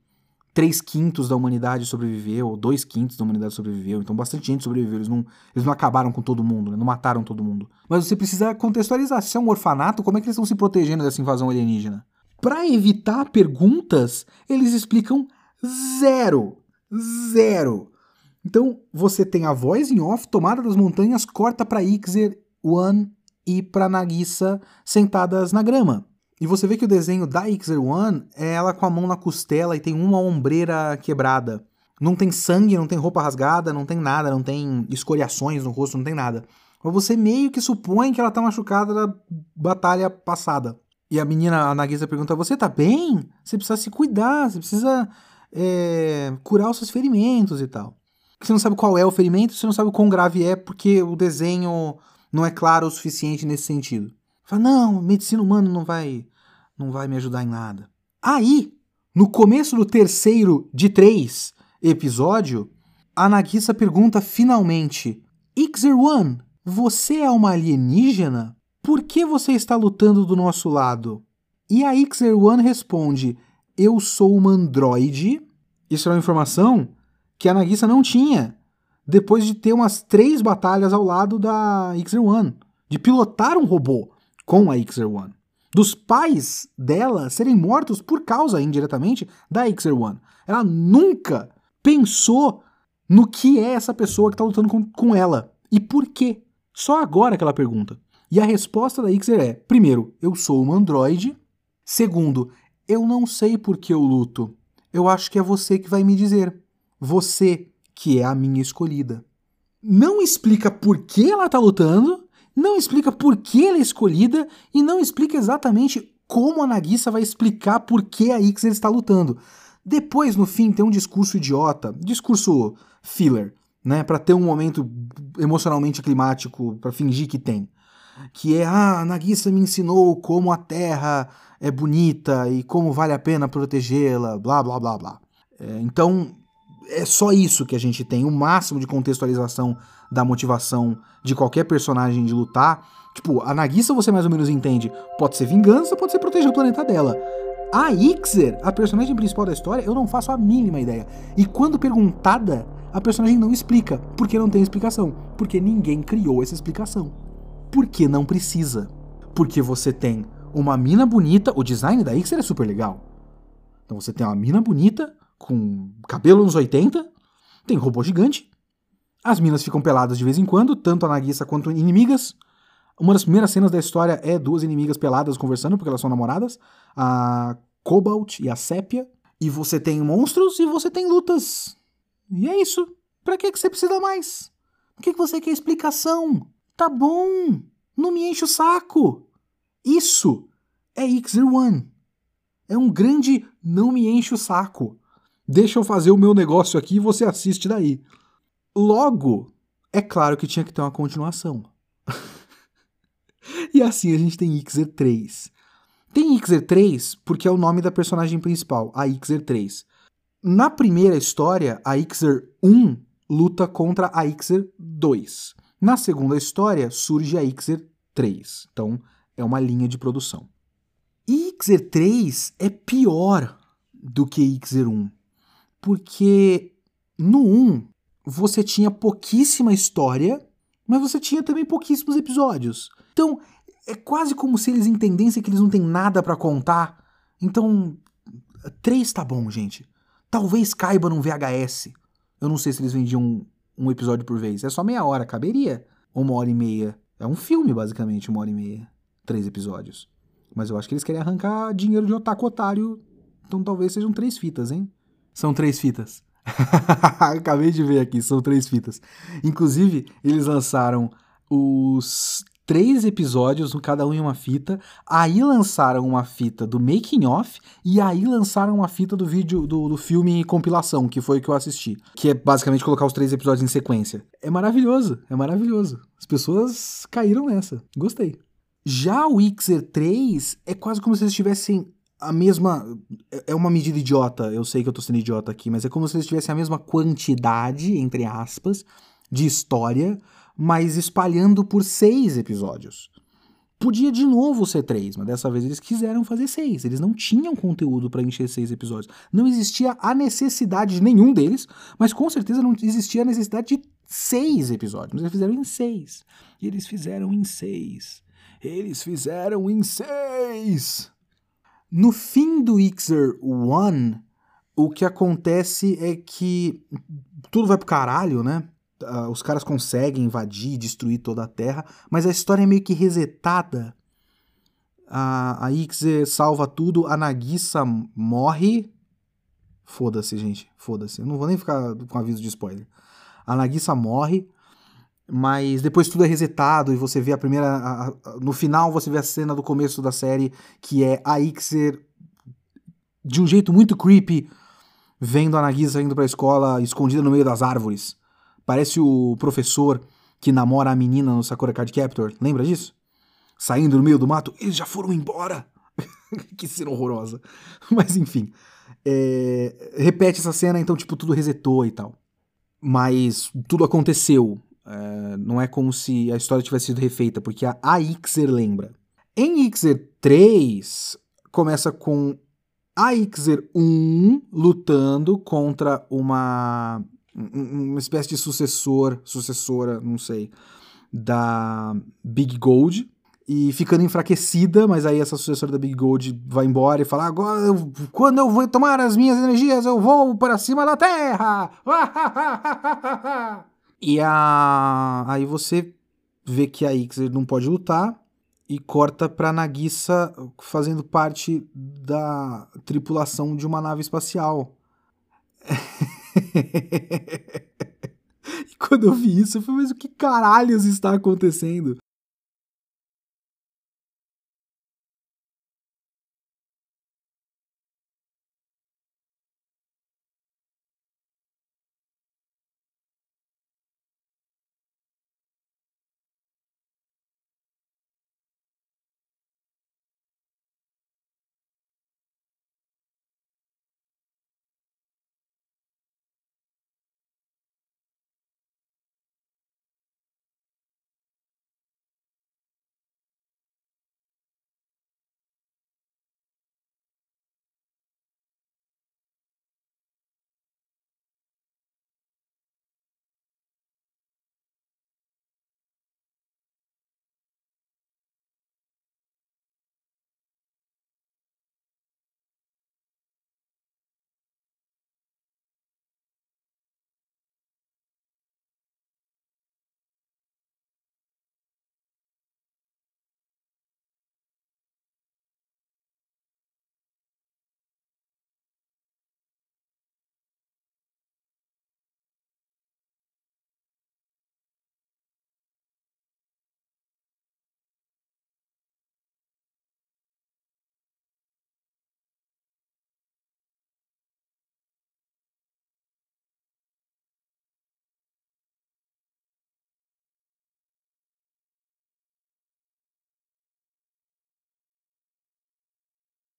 3 quintos da humanidade sobreviveu, ou 2 quintos da humanidade sobreviveu. Então, bastante gente sobreviveu. Eles não, eles não acabaram com todo mundo, né? não mataram todo mundo. Mas você precisa contextualizar. Se é um orfanato, como é que eles estão se protegendo dessa invasão alienígena? Para evitar perguntas, eles explicam Zero. Zero. Então você tem a voz em off, tomada das montanhas, corta para Ixer, One e para Nagisa sentadas na grama. E você vê que o desenho da Ixer One é ela com a mão na costela e tem uma ombreira quebrada. Não tem sangue, não tem roupa rasgada, não tem nada, não tem escoriações no rosto, não tem nada. Mas você meio que supõe que ela tá machucada da batalha passada. E a menina, a Nagisa, pergunta: Você tá bem? Você precisa se cuidar, você precisa é, curar os seus ferimentos e tal. Você não sabe qual é o ferimento, você não sabe o quão grave é, porque o desenho não é claro o suficiente nesse sentido. Fala, não, medicina humana não vai, não vai me ajudar em nada. Aí, no começo do terceiro de três episódio, a Nagisa pergunta finalmente: Ixer One, você é uma alienígena? Por que você está lutando do nosso lado? E a Ixer One responde: eu sou uma androide. Isso é uma informação que a Nagisa não tinha depois de ter umas três batalhas ao lado da Xer One, de pilotar um robô com a Xer One. Dos pais dela serem mortos por causa, indiretamente, da Xer One. Ela nunca pensou no que é essa pessoa que está lutando com, com ela. E por quê? Só agora que ela pergunta. E a resposta da Xer é: primeiro, eu sou uma androide. Segundo, eu não sei por que eu luto. Eu acho que é você que vai me dizer. Você, que é a minha escolhida. Não explica por que ela tá lutando, não explica por que ela é escolhida e não explica exatamente como a Nagisa vai explicar por que a Ixer está lutando. Depois, no fim, tem um discurso idiota, discurso filler, né, para ter um momento emocionalmente climático, para fingir que tem. Que é, ah, a Nagisa me ensinou como a Terra é bonita e como vale a pena protegê-la, blá blá blá blá. É, então é só isso que a gente tem, o máximo de contextualização da motivação de qualquer personagem de lutar. Tipo, a Nagisa você mais ou menos entende, pode ser vingança, pode ser proteger o planeta dela. A Ixer, a personagem principal da história, eu não faço a mínima ideia. E quando perguntada, a personagem não explica, porque não tem explicação, porque ninguém criou essa explicação. Porque não precisa. Porque você tem uma mina bonita, o design da Ixer é super legal. Então você tem uma mina bonita, com cabelo nos 80, tem robô gigante, as minas ficam peladas de vez em quando, tanto a Nagisa quanto inimigas. Uma das primeiras cenas da história é duas inimigas peladas conversando, porque elas são namoradas, a Cobalt e a Sépia. E você tem monstros e você tem lutas. E é isso. Pra que, que você precisa mais? Por que, que você quer explicação? Tá bom. Não me enche o saco. Isso é Ixer One. É um grande não me enche o saco. Deixa eu fazer o meu negócio aqui e você assiste daí. Logo, é claro que tinha que ter uma continuação. (laughs) e assim a gente tem Ixer 3. Tem Ixer 3 porque é o nome da personagem principal, a Ixer 3. Na primeira história, a Ixer 1 luta contra a Ixer 2. Na segunda história, surge a Ixer 3. Então, é uma linha de produção. Ixer 3 é pior do que Ixer 1, porque no 1 você tinha pouquíssima história, mas você tinha também pouquíssimos episódios. Então é quase como se eles entendessem que eles não têm nada para contar. Então 3 tá bom, gente. Talvez caiba num VHS. Eu não sei se eles vendiam um, um episódio por vez. É só meia hora, caberia? Ou uma hora e meia? É um filme, basicamente, uma hora e meia três episódios. Mas eu acho que eles querem arrancar dinheiro de otaku otário, então talvez sejam três fitas, hein? São três fitas. (laughs) Acabei de ver aqui, são três fitas. Inclusive, eles lançaram os três episódios, cada um em uma fita. Aí lançaram uma fita do making off e aí lançaram uma fita do vídeo do, do filme compilação, que foi o que eu assisti, que é basicamente colocar os três episódios em sequência. É maravilhoso, é maravilhoso. As pessoas caíram nessa. Gostei. Já o Ixer 3 é quase como se eles tivessem a mesma. É uma medida idiota, eu sei que eu tô sendo idiota aqui, mas é como se eles tivessem a mesma quantidade, entre aspas, de história, mas espalhando por seis episódios. Podia de novo ser três, mas dessa vez eles quiseram fazer seis. Eles não tinham conteúdo para encher seis episódios. Não existia a necessidade de nenhum deles, mas com certeza não existia a necessidade de seis episódios. Mas eles fizeram em seis. E eles fizeram em seis. Eles fizeram em seis. No fim do Ixer One, o que acontece é que tudo vai pro caralho, né? uh, os caras conseguem invadir, destruir toda a Terra, mas a história é meio que resetada. A, a Ixe salva tudo, a Nagisa morre. Foda-se, gente, foda-se. Eu não vou nem ficar com aviso de spoiler. A Nagisa morre, mas depois tudo é resetado e você vê a primeira. A, a, no final você vê a cena do começo da série, que é a Ixer de um jeito muito creepy, vendo a Nagisa indo pra escola escondida no meio das árvores. Parece o professor que namora a menina no Sakura Card Captor. Lembra disso? Saindo no meio do mato, eles já foram embora. (laughs) que cena horrorosa. (laughs) Mas enfim. É... repete essa cena, então, tipo, tudo resetou e tal. Mas tudo aconteceu. É... não é como se a história tivesse sido refeita, porque a, a Ixer lembra. Em Ixer 3, começa com a Ixer 1 lutando contra uma uma espécie de sucessor, sucessora, não sei, da Big Gold e ficando enfraquecida, mas aí essa sucessora da Big Gold vai embora e fala: agora, eu, quando eu vou tomar as minhas energias, eu vou para cima da Terra. (laughs) e a aí você vê que a Ixer não pode lutar e corta para Nagisa fazendo parte da tripulação de uma nave espacial. (laughs) e quando eu vi isso, eu falei, mas o que caralhos está acontecendo?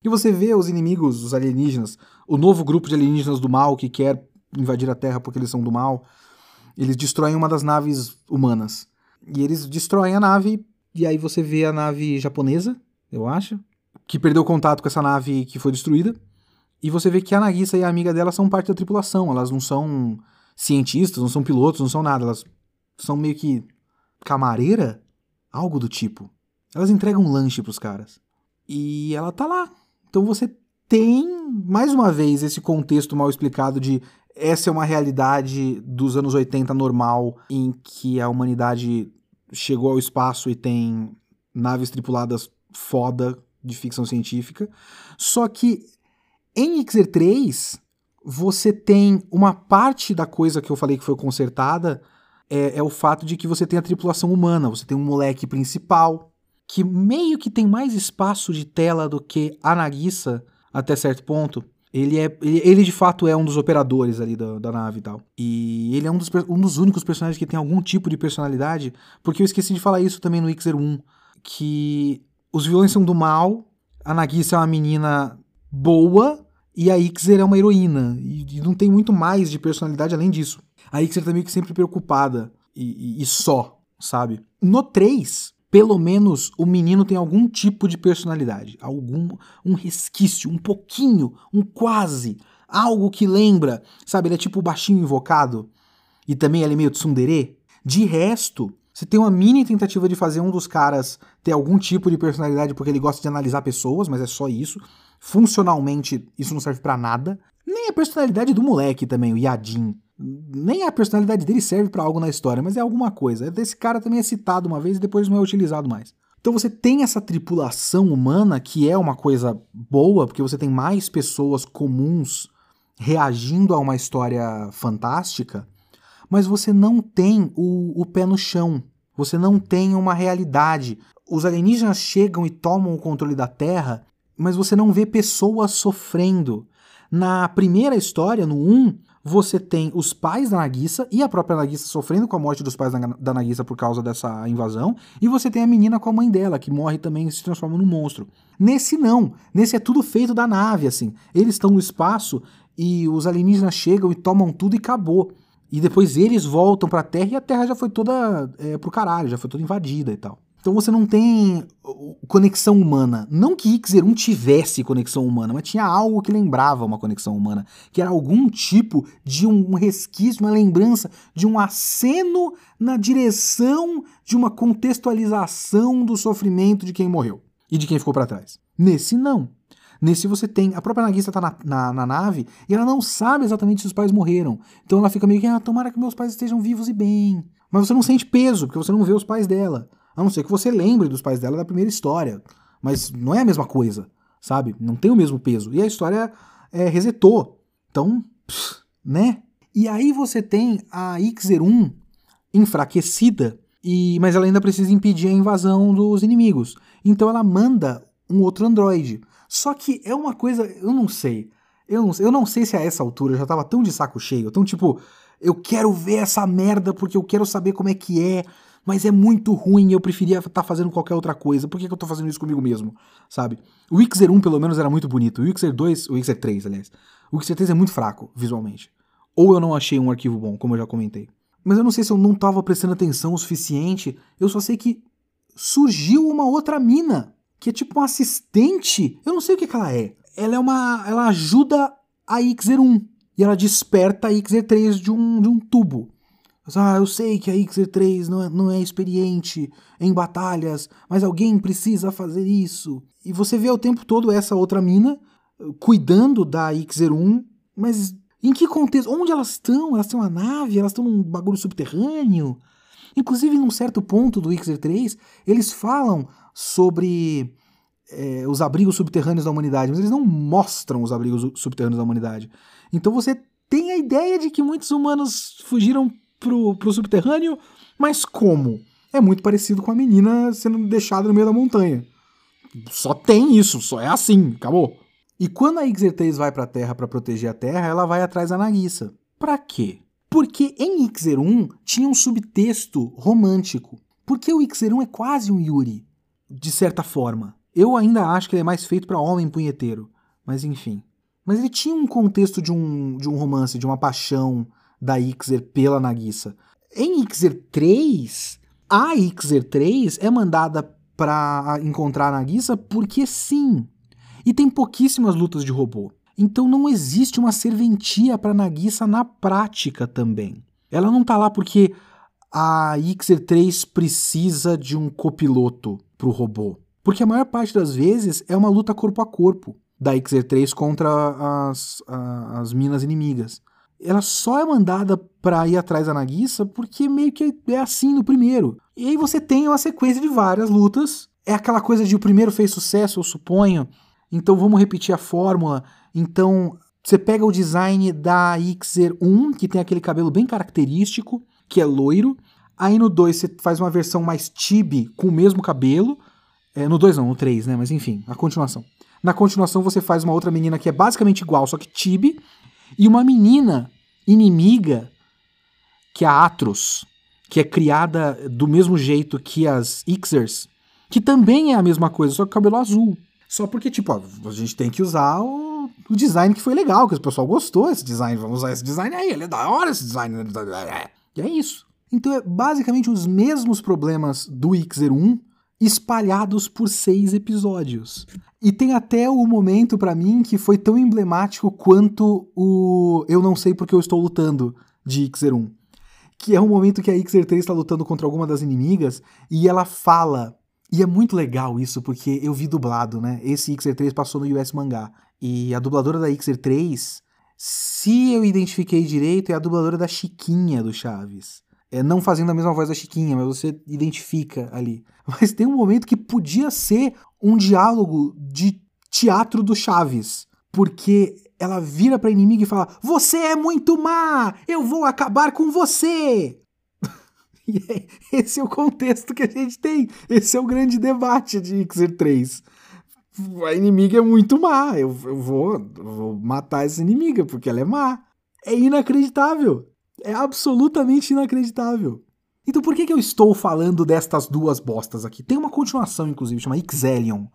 E você vê os inimigos, os alienígenas, o novo grupo de alienígenas do mal que quer invadir a Terra porque eles são do mal. Eles destroem uma das naves humanas. E eles destroem a nave, e aí você vê a nave japonesa, eu acho, que perdeu contato com essa nave que foi destruída. E você vê que a Nagisa e a amiga dela são parte da tripulação. Elas não são cientistas, não são pilotos, não são nada. Elas são meio que camareira? Algo do tipo. Elas entregam um lanche pros caras. E ela tá lá, então você tem, mais uma vez, esse contexto mal explicado de essa é uma realidade dos anos 80 normal, em que a humanidade chegou ao espaço e tem naves tripuladas foda de ficção científica. Só que em Xer 3, você tem uma parte da coisa que eu falei que foi consertada é, é, o fato de que você tem a tripulação humana, você tem um moleque principal que meio que tem mais espaço de tela do que a Nagisa até certo ponto. Ele é. Ele, ele, de fato é um dos operadores ali da, da nave e tal. E ele é um dos, um dos únicos personagens que tem algum tipo de personalidade. Porque eu esqueci de falar isso também no X-01. Que os vilões são do mal, a Nagisa é uma menina boa e a Ixer é uma heroína. E, e, não tem muito mais de personalidade além disso. A Ixer tá meio que sempre preocupada e, e, e só, sabe? No 3, pelo menos o menino tem algum tipo de personalidade, algum um resquício, um pouquinho, um quase, algo que lembra, sabe? Ele é tipo o baixinho invocado e também ele é meio tsundere. De resto, você tem uma mini tentativa de fazer um dos caras ter algum tipo de personalidade porque ele gosta de analisar pessoas, mas é só isso. Funcionalmente, isso não serve para nada. Nem a personalidade do moleque também, o Yadin. Nem a personalidade dele serve para algo na história, mas é alguma coisa. Esse cara também é citado uma vez e depois não é utilizado mais. Então você tem essa tripulação humana que é uma coisa boa, porque você tem mais pessoas comuns reagindo a uma história fantástica, mas você não tem o, o pé no chão. Você não tem uma realidade. Os alienígenas chegam e tomam o controle da Terra, mas você não vê pessoas sofrendo. Na primeira história, no 1, você tem os pais da Nagisa e a própria Nagisa sofrendo com a morte dos pais da Nagisa por causa dessa invasão, e você tem a menina com a mãe dela, que morre também e se transforma num monstro. Nesse não, nesse é tudo feito da nave, assim. Eles estão no espaço e os alienígenas chegam e tomam tudo e acabou. E depois eles voltam pra Terra e a Terra já foi toda é, pro caralho, já foi toda invadida e tal. Então você não tem conexão humana. Não que Ixer 1 tivesse conexão humana, mas tinha algo que lembrava uma conexão humana. Que era algum tipo de um resquício, uma lembrança, de um aceno na direção de uma contextualização do sofrimento de quem morreu e de quem ficou para trás. Nesse, não. Nesse você tem. A própria Nagisa tá na, na, na, nave e ela não sabe exatamente se os pais morreram. Então ela fica meio que, ah, tomara que meus pais estejam vivos e bem. Mas você não sente peso, porque você não vê os pais dela. A não ser que você lembre dos pais dela da primeira história. Mas não é a mesma coisa, sabe? Não tem o mesmo peso. E a história é, resetou. Então, pff, né? E aí você tem a Ixer-1 enfraquecida, e mas ela ainda precisa impedir a invasão dos inimigos. Então ela manda um outro androide. Só que é uma coisa, eu não sei. Eu não, eu não sei se a essa altura eu já tava tão de saco cheio, tão tipo, eu quero ver essa merda porque eu quero saber como é que é mas é muito ruim, eu preferia estar tá fazendo qualquer outra coisa. Por que, que eu tô fazendo isso comigo mesmo? Sabe? O Wixer 1, pelo menos, era muito bonito. O Wixer 2, o Wixer 3, aliás. O Wixer 3 é muito fraco, visualmente. Ou eu não achei um arquivo bom, como eu já comentei. Mas eu não sei se eu não tava prestando atenção o suficiente. Eu só sei que surgiu uma outra mina, que é tipo uma assistente. Eu não sei o que, que ela é. Ela é uma. Ela ajuda a Ixer 1. E ela desperta a Ixer 3 de um, de um tubo. Ah, eu sei que a Xer3 não é, não é experiente em batalhas, mas alguém precisa fazer isso. E você vê o tempo todo essa outra mina uh, cuidando da Xer1, mas em que contexto? Onde elas estão? Elas têm uma nave? Elas estão num bagulho subterrâneo? Inclusive, num certo ponto do Xer3, eles falam sobre é, os abrigos subterrâneos da humanidade, mas eles não mostram os abrigos subterrâneos da humanidade. Então você tem a ideia de que muitos humanos fugiram pro, pro subterrâneo, mas como? É muito parecido com a menina sendo deixada no meio da montanha. Só tem isso, só é assim, acabou. E quando a Ixer-3 vai pra Terra para proteger a Terra, ela vai atrás da Nagisa. Pra quê? Porque em Ixer 1 tinha um subtexto romântico. Porque o Ixer 1 é quase um Yuri, de certa forma. Eu ainda acho que ele é mais feito para homem punheteiro, mas enfim. Mas ele tinha um contexto de um, de um romance, de uma paixão, da Ixer pela Nagisa. Em Ixer 3, a Ixer 3 é mandada para encontrar a Nagisa porque sim. E tem pouquíssimas lutas de robô. Então não existe uma serventia para Nagisa na prática também. Ela não tá lá porque a Ixer 3 precisa de um copiloto pro robô. Porque a maior parte das vezes é uma luta corpo a corpo da Ixer 3 contra as, as minas inimigas ela só é mandada pra ir atrás da Nagisa porque meio que é assim no primeiro. E aí você tem uma sequência de várias lutas. É aquela coisa de o primeiro fez sucesso, eu suponho. Então vamos repetir a fórmula. Então Você pega o design da Ixer 1, que tem aquele cabelo bem característico, que é loiro. Aí no 2 você faz uma versão mais tibi com o mesmo cabelo. É, no 2 não, no 3, né? Mas enfim, a continuação. Na continuação você faz uma outra menina que é basicamente igual, só que tibi. E uma menina inimiga, que é a Atros, que é criada do mesmo jeito que as Ixers, que também é a mesma coisa, só que cabelo azul. Só porque, tipo, a gente tem que usar o, o, design que foi legal, que o pessoal gostou desse design, vamos usar esse design aí, ele é da hora esse design. E é isso. Então é basicamente os mesmos problemas do Ixer 1 espalhados por seis episódios. E tem até o momento para mim que foi tão emblemático quanto o Eu Não Sei Porque Eu Estou Lutando de Ixer 1. Que é um momento que a Ixer 3 está lutando contra alguma das inimigas e ela fala e é muito legal isso, porque eu vi dublado, né? Esse Xer 3 passou no US Mangá. E a dubladora da Xer 3, se eu identifiquei direito, é a dubladora da Chiquinha do Chaves. É, não fazendo a mesma voz da Chiquinha, mas você identifica ali. (laughs) Mas tem um momento que podia ser um diálogo de teatro do Chaves. Porque ela vira pra inimiga e fala: Você é muito má! Eu vou acabar com você! (laughs) E esse é o contexto que a gente tem. Esse é o grande debate de Ixer 3. A inimiga é muito má. Eu, eu vou, eu vou matar essa inimiga porque ela é má. É inacreditável. É absolutamente inacreditável. Então por que, que eu estou falando destas duas bostas aqui? Tem uma continuação, inclusive, chama Xelion.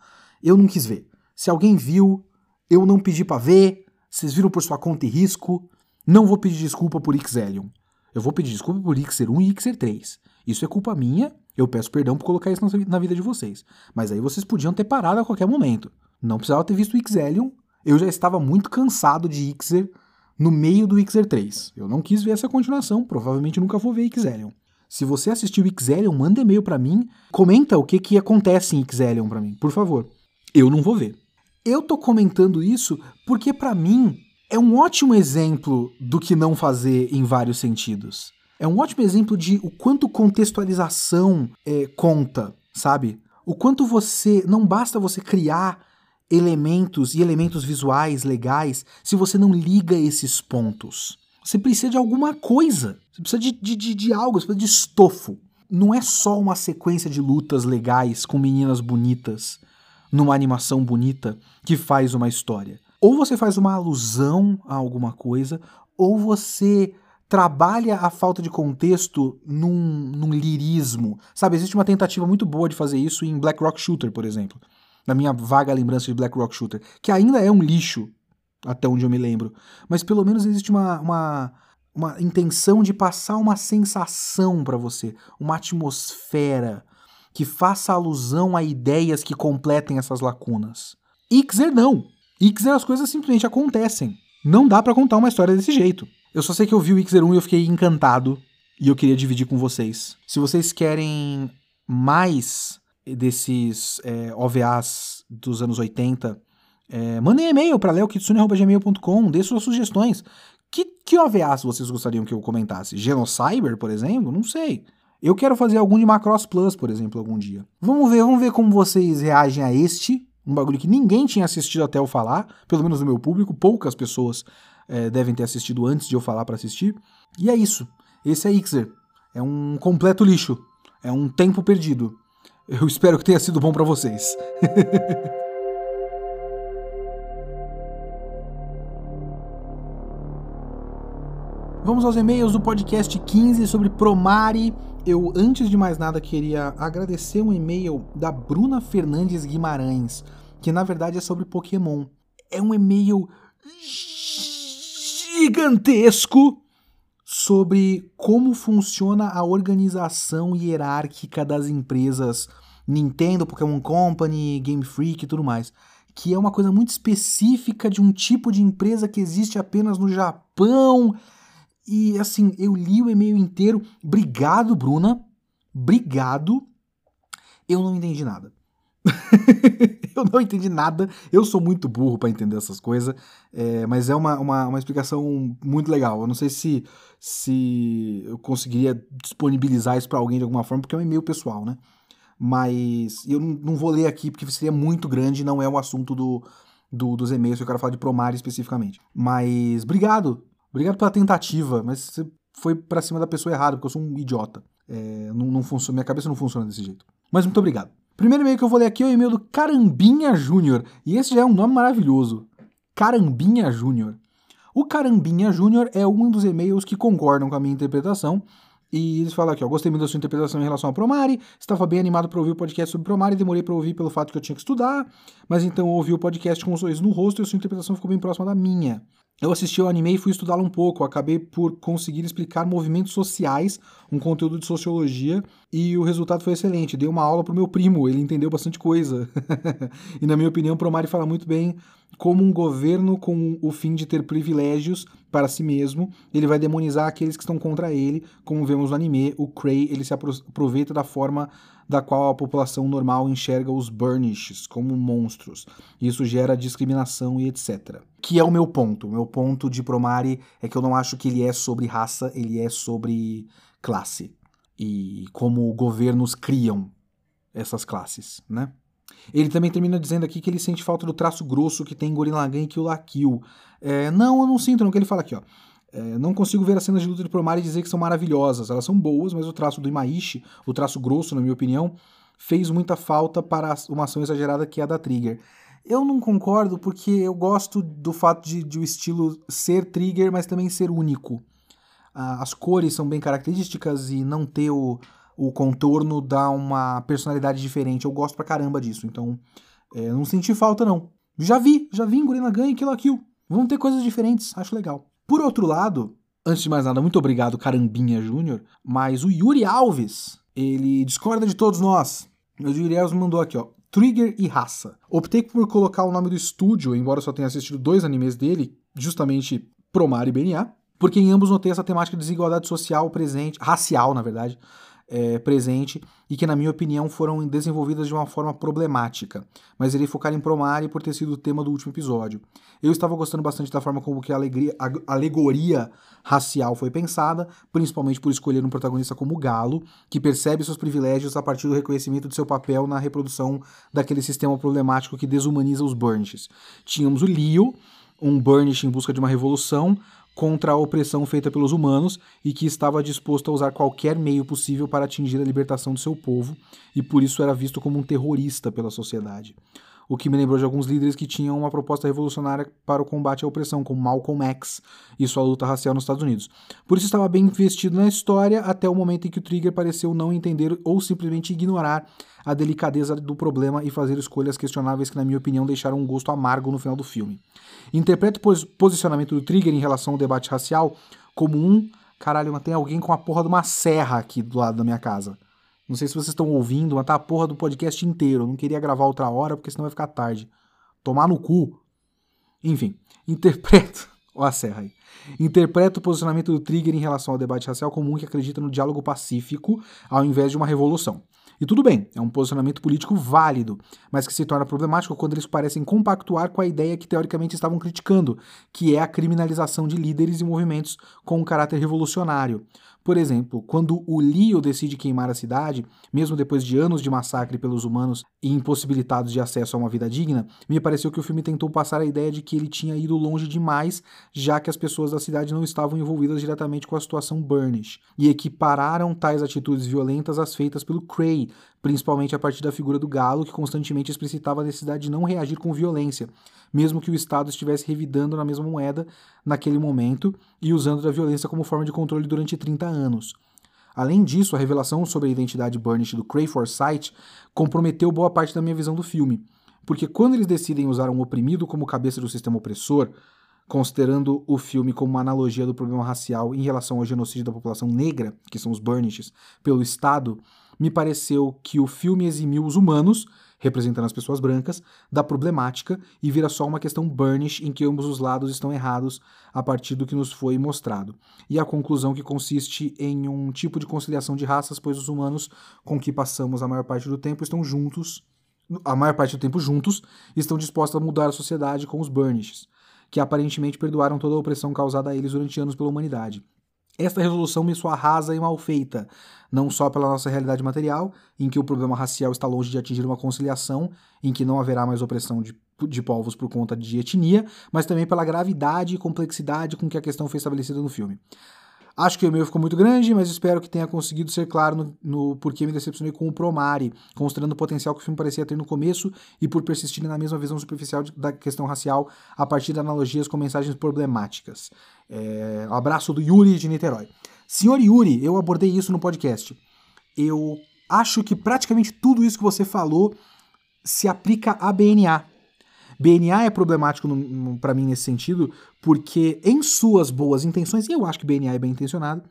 Eu não quis ver. Se alguém viu, eu não pedi para ver. Vocês viram por sua conta e risco. Não vou pedir desculpa por Xelion. Eu vou pedir desculpa por Ixer 1 e Ixer 3. Isso é culpa minha, eu peço perdão por colocar isso na vida de vocês. Mas aí vocês podiam ter parado a qualquer momento. Não precisava ter visto o Ixelion. Eu já estava muito cansado de Ixer no meio do Ixer 3. Eu não quis ver essa continuação, provavelmente nunca vou ver Ixelion. Se você assistiu Ixelion, manda e-mail para mim, comenta o que que acontece em Ixelion para mim, por favor. Eu não vou ver. Eu tô comentando isso porque para mim é um ótimo exemplo do que não fazer em vários sentidos. É um ótimo exemplo de o quanto contextualização é, conta, sabe? O quanto você. Não basta você criar elementos e elementos visuais legais se você não liga esses pontos. Você precisa de alguma coisa. Você precisa de, de, de, de algo, você precisa de estofo. Não é só uma sequência de lutas legais com meninas bonitas numa animação bonita que faz uma história. Ou você faz uma alusão a alguma coisa, ou você trabalha a falta de contexto num, num lirismo. Sabe, existe uma tentativa muito boa de fazer isso em Black Rock Shooter, por exemplo. Na minha vaga lembrança de Black Rock Shooter, que ainda é um lixo, até onde eu me lembro. Mas pelo menos existe uma, uma, uma intenção de passar uma sensação para você, uma atmosfera que faça alusão a ideias que completem essas lacunas. Ixer não. Ixer as coisas simplesmente acontecem. Não dá para contar uma história desse jeito. Eu só sei que eu vi o Ixer 1 e eu fiquei encantado e eu queria dividir com vocês. Se vocês querem mais desses é, OVAs dos anos 80, é, mandem e-mail para leokitsune.gmail.com, dê suas sugestões. Que, que OVAs vocês gostariam que eu comentasse? Genocyber, por exemplo? Não sei. Eu quero fazer algum de Macross Plus, por exemplo, algum dia. Vamos ver, vamos ver como vocês reagem a este um bagulho que ninguém tinha assistido até eu falar, pelo menos no meu público, poucas pessoas é, devem ter assistido antes de eu falar para assistir. E é isso. Esse é Ixer. É um completo lixo. É um tempo perdido. Eu espero que tenha sido bom para vocês. (laughs) Vamos aos e-mails do podcast 15 sobre Promare. Eu, antes de mais nada, queria agradecer um e-mail da Bruna Fernandes Guimarães, que na verdade é sobre Pokémon. É um e-mail gigantesco sobre como funciona a organização hierárquica das empresas Nintendo, Pokémon Company, Game Freak e tudo mais. Que é uma coisa muito específica de um tipo de empresa que existe apenas no Japão e assim, eu li o e-mail inteiro. Obrigado, Bruna. Obrigado. Eu não entendi nada. (laughs) eu não entendi nada. Eu sou muito burro para entender essas coisas. É, mas é uma, uma, uma, explicação muito legal. Eu não sei se, se eu conseguiria disponibilizar isso para alguém de alguma forma, porque é um e-mail pessoal, né? Mas eu não, não vou ler aqui porque seria muito grande não é o assunto do, do, dos e-mails eu quero falar de Promare especificamente. Mas obrigado. Obrigado pela tentativa, mas você foi para cima da pessoa errada, porque eu sou um idiota. É, não, não funciona, minha cabeça não funciona desse jeito. Mas muito obrigado. Primeiro e-mail que eu vou ler aqui é o e-mail do Carambinha Júnior. E esse já é um nome maravilhoso. Carambinha Júnior. O Carambinha Júnior é um dos e-mails que concordam com a minha interpretação. E eles falam aqui, ó, gostei muito da sua interpretação em relação ao Promare, estava bem animado para ouvir o podcast sobre Promare, demorei para ouvir pelo fato que eu tinha que estudar, mas então ouvi o podcast com um sorriso no rosto e a sua interpretação ficou bem próxima da minha. Eu assisti ao anime e fui estudá-lo um pouco. Acabei por conseguir explicar movimentos sociais, um conteúdo de sociologia, e o resultado foi excelente. Dei uma aula pro meu primo, ele entendeu bastante coisa. (laughs) e na minha opinião, Promari fala muito bem como um governo com o fim de ter privilégios para si mesmo, ele vai demonizar aqueles que estão contra ele, como vemos no anime, o Cray, ele se aproveita da forma da qual a população normal enxerga os Burnishes como monstros. Isso gera discriminação e etc. Que é o meu ponto. O meu ponto de Promare é que eu não acho que ele é sobre raça, ele é sobre classe. E como governos criam essas classes, né? Ele também termina dizendo aqui que ele sente falta do traço grosso que tem Gurren Lagann e Kill la Kill. É, não, eu não sinto, não, que ele fala aqui, ó. É, não consigo ver as cenas de luta de Promare e dizer que são maravilhosas. Elas são boas, mas o traço do Imaishi, o traço grosso, na minha opinião, fez muita falta para uma ação exagerada que é a da Trigger. Eu não concordo porque eu gosto do fato de, de o estilo ser Trigger, mas também ser único. Ah, as cores são bem características e não ter o, o contorno dá uma personalidade diferente. Eu gosto pra caramba disso, então é, não senti falta não. Já vi, já vi em Gurren Lagann e Kill la Kill. Vão ter coisas diferentes, acho legal. Por outro lado, antes de mais nada, muito obrigado, Carambinha Júnior, mas o Yuri Alves, ele discorda de todos nós. O Yuri Alves mandou aqui, ó. Trigger e raça. Optei por colocar o nome do estúdio, embora só tenha assistido dois animes dele, justamente Promar e BNA, porque em ambos notei essa temática de desigualdade social presente, racial, na verdade, é, presente e que, na minha opinião, foram desenvolvidas de uma forma problemática, mas irei focar em Promare por ter sido o tema do último episódio. Eu estava gostando bastante da forma como que a, alegria, a alegoria racial foi pensada, principalmente por escolher um protagonista como Galo, que percebe seus privilégios a partir do reconhecimento de seu papel na reprodução daquele sistema problemático que desumaniza os Burnishes. Tínhamos o Leo, um Burnish em busca de uma revolução, contra a opressão feita pelos humanos e que estava disposto a usar qualquer meio possível para atingir a libertação do seu povo, e por isso era visto como um terrorista pela sociedade. O que me lembrou de alguns líderes que tinham uma proposta revolucionária para o combate à opressão, como Malcolm X e sua luta racial nos Estados Unidos. Por isso estava bem investido na história até o momento em que o Trigger pareceu não entender ou simplesmente ignorar a delicadeza do problema e fazer escolhas questionáveis que, na minha opinião, deixaram um gosto amargo no final do filme. Interpreto o posicionamento do Trigger em relação ao debate racial como um. Caralho, mas tem alguém com a porra de uma serra aqui do lado da minha casa. Não sei se vocês estão ouvindo, mas tá a porra do podcast inteiro. Eu não queria gravar outra hora porque senão vai ficar tarde. Tomar no cu. Enfim, (laughs) interpreto. Ó a serra aí. Interpreta o posicionamento do Trigger em relação ao debate racial como um que acredita no diálogo pacífico ao invés de uma revolução. E tudo bem, é um posicionamento político válido, mas que se torna problemático quando eles parecem compactuar com a ideia que teoricamente estavam criticando, que é a criminalização de líderes e movimentos com um caráter revolucionário. Por exemplo, quando o Leo decide queimar a cidade, mesmo depois de anos de massacre pelos humanos e impossibilitados de acesso a uma vida digna, me pareceu que o filme tentou passar a ideia de que ele tinha ido longe demais, já que as pessoas da cidade não estavam envolvidas diretamente com a situação Burnish, e equipararam tais atitudes violentas às feitas pelo Cray, principalmente a partir da figura do Galo, que constantemente explicitava a necessidade de não reagir com violência, mesmo que o Estado estivesse revidando na mesma moeda naquele momento e usando da violência como forma de controle durante 30 anos. Além disso, a revelação sobre a identidade Burnish do Cray Forsyth comprometeu boa parte da minha visão do filme, porque quando eles decidem usar um oprimido como cabeça do sistema opressor, considerando o filme como uma analogia do problema racial em relação ao genocídio da população negra, que são os Burnishes, pelo Estado, me pareceu que o filme eximiu os humanos representando as pessoas brancas, da problemática e vira só uma questão burnish em que ambos os lados estão errados a partir do que nos foi mostrado. E a conclusão que consiste em um tipo de conciliação de raças, pois os humanos com que passamos a maior parte do tempo estão juntos, a maior parte do tempo juntos, estão dispostos a mudar a sociedade com os burnishes, que aparentemente perdoaram toda a opressão causada a eles durante anos pela humanidade. Esta resolução me soa rasa e mal feita, não só pela nossa realidade material, em que o problema racial está longe de atingir uma conciliação, em que não haverá mais opressão de de povos por conta de etnia, mas também pela gravidade e complexidade com que a questão foi estabelecida no filme. Acho que o e-mail ficou muito grande, mas espero que tenha conseguido ser claro no, no porquê me decepcionei com o Promare, considerando o potencial que o filme parecia ter no começo e por persistir na mesma visão superficial de, da questão racial a partir de analogias com mensagens problemáticas. É, abraço do Yuri de Niterói. Senhor Yuri, eu abordei isso no podcast. Eu acho que praticamente tudo isso que você falou se aplica a BNA. BNA é problemático para mim nesse sentido, porque em suas boas intenções, e eu acho que BNA é bem intencionado,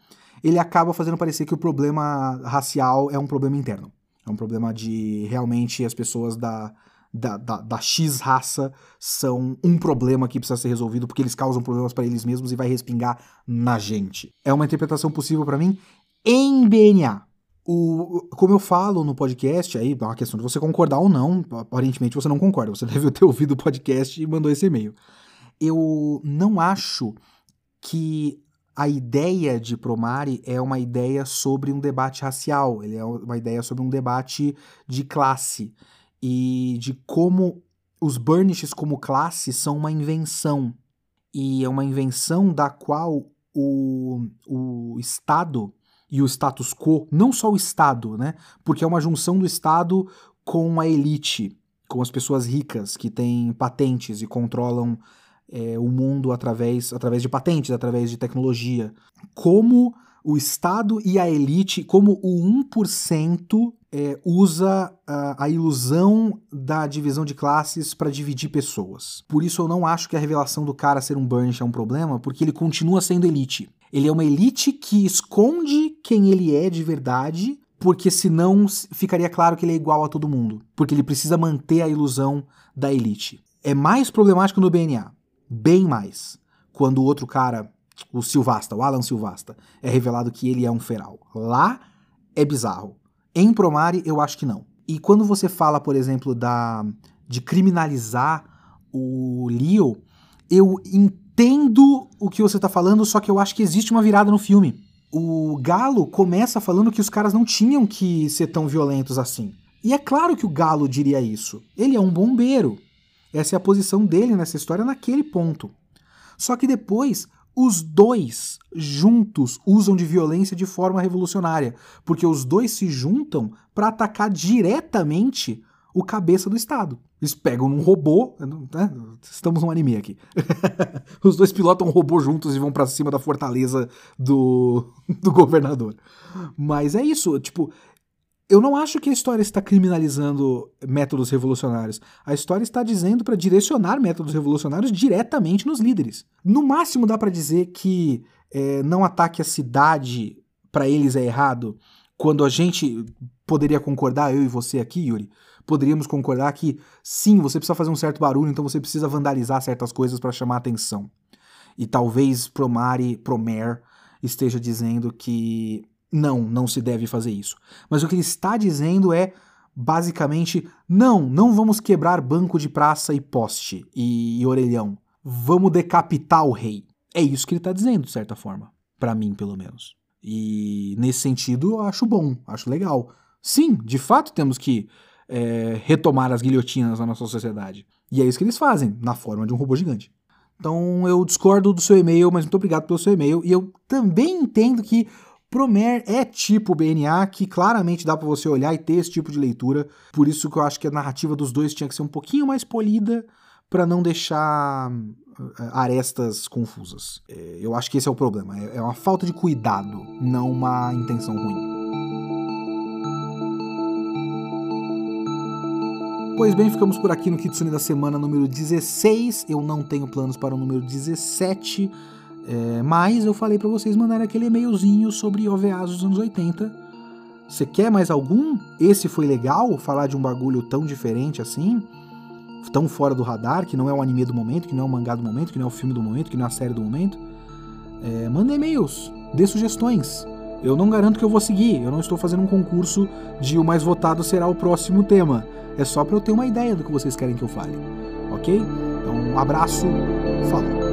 ele acaba fazendo parecer que o problema racial é um problema interno. É um problema de realmente as pessoas da, da, da, da, X raça são um problema que precisa ser resolvido porque eles causam problemas para eles mesmos e vai respingar na gente. É uma interpretação possível para mim em BNA. O, como eu falo no podcast, aí é uma questão de você concordar ou não. Aparentemente você não concorda, você (laughs) deve ter ouvido o podcast e mandou esse e-mail. Eu não acho que a ideia de Promare é uma ideia sobre um debate racial, ele é uma ideia sobre um debate de classe e de como os burnishes como classe são uma invenção. E é uma invenção da qual o, o Estado e o status quo, não só o Estado, né? Porque é uma junção do Estado com a elite, com as pessoas ricas que têm patentes e controlam é, o mundo através, através de patentes, através de tecnologia. Como o Estado e a elite, como o 1% é, usa a, a, ilusão da divisão de classes para dividir pessoas. Por isso eu não acho que a revelação do cara ser um Burnish é um problema, porque ele continua sendo elite. Ele é uma elite que esconde quem ele é de verdade, porque senão ficaria claro que ele é igual a todo mundo. Porque ele precisa manter a ilusão da elite. É mais problemático no BNA. Bem mais. Quando o outro cara, o Silvasta, o Alan Silvasta, é revelado que ele é um feral. Lá é bizarro. Em Promare, eu acho que não. E quando você fala, por exemplo, da de criminalizar o Leo, eu entendo o que você tá falando, só que eu acho que existe uma virada no filme. O Galo começa falando que os caras não tinham que ser tão violentos assim. E é claro que o Galo diria isso. Ele é um bombeiro. Essa é a posição dele nessa história naquele ponto. Só que depois, os dois juntos usam de violência de forma revolucionária, porque os dois se juntam para atacar diretamente o cabeça do Estado. Eles pegam um robô, né? estamos num anime aqui. (laughs) Os dois pilotam um robô juntos e vão para cima da fortaleza do, (laughs) do governador. Mas é isso, tipo, eu não acho que a história está criminalizando métodos revolucionários. A história está dizendo para direcionar métodos revolucionários diretamente nos líderes. No máximo dá para dizer que é, não ataque a cidade para eles é errado, quando a gente poderia concordar, eu e você aqui, Yuri, poderíamos concordar que sim, você precisa fazer um certo barulho, então você precisa vandalizar certas coisas para chamar atenção. E talvez Promare, Promer esteja dizendo que não, não se deve fazer isso. Mas o que ele está dizendo é basicamente: não, não vamos quebrar banco de praça e poste e, e orelhão. Vamos decapitar o rei. É isso que ele está dizendo, de certa forma. para mim, pelo menos. E nesse sentido, eu acho bom, acho legal. Sim, de fato temos que é, retomar as guilhotinas na nossa sociedade. E é isso que eles fazem, na forma de um robô gigante. Então eu discordo do seu e-mail, mas muito obrigado pelo seu e-mail. E eu também entendo que Promer é tipo BNA, que claramente dá para você olhar e ter esse tipo de leitura. Por isso que eu acho que a narrativa dos dois tinha que ser um pouquinho mais polida para não deixar eh, arestas confusas. É, eu acho que esse é o problema. É, é uma falta de cuidado, não uma intenção ruim. Pois bem, ficamos por aqui no Kitsune da semana número 16. Eu não tenho planos para o número 17, é, mas eu falei para vocês mandarem aquele e-mailzinho sobre OVAs dos anos 80. Você quer mais algum? Esse foi legal? Falar de um bagulho tão diferente assim? Tão fora do radar, que não é o anime do momento, que não é o mangá do momento, que não é o filme do momento, que não é a série do momento? É, manda e-mails, dê sugestões. Eu não garanto que eu vou seguir, eu não estou fazendo um concurso de o mais votado será o próximo tema. É só para eu ter uma ideia do que vocês querem que eu fale, ok? Então, um abraço, falou!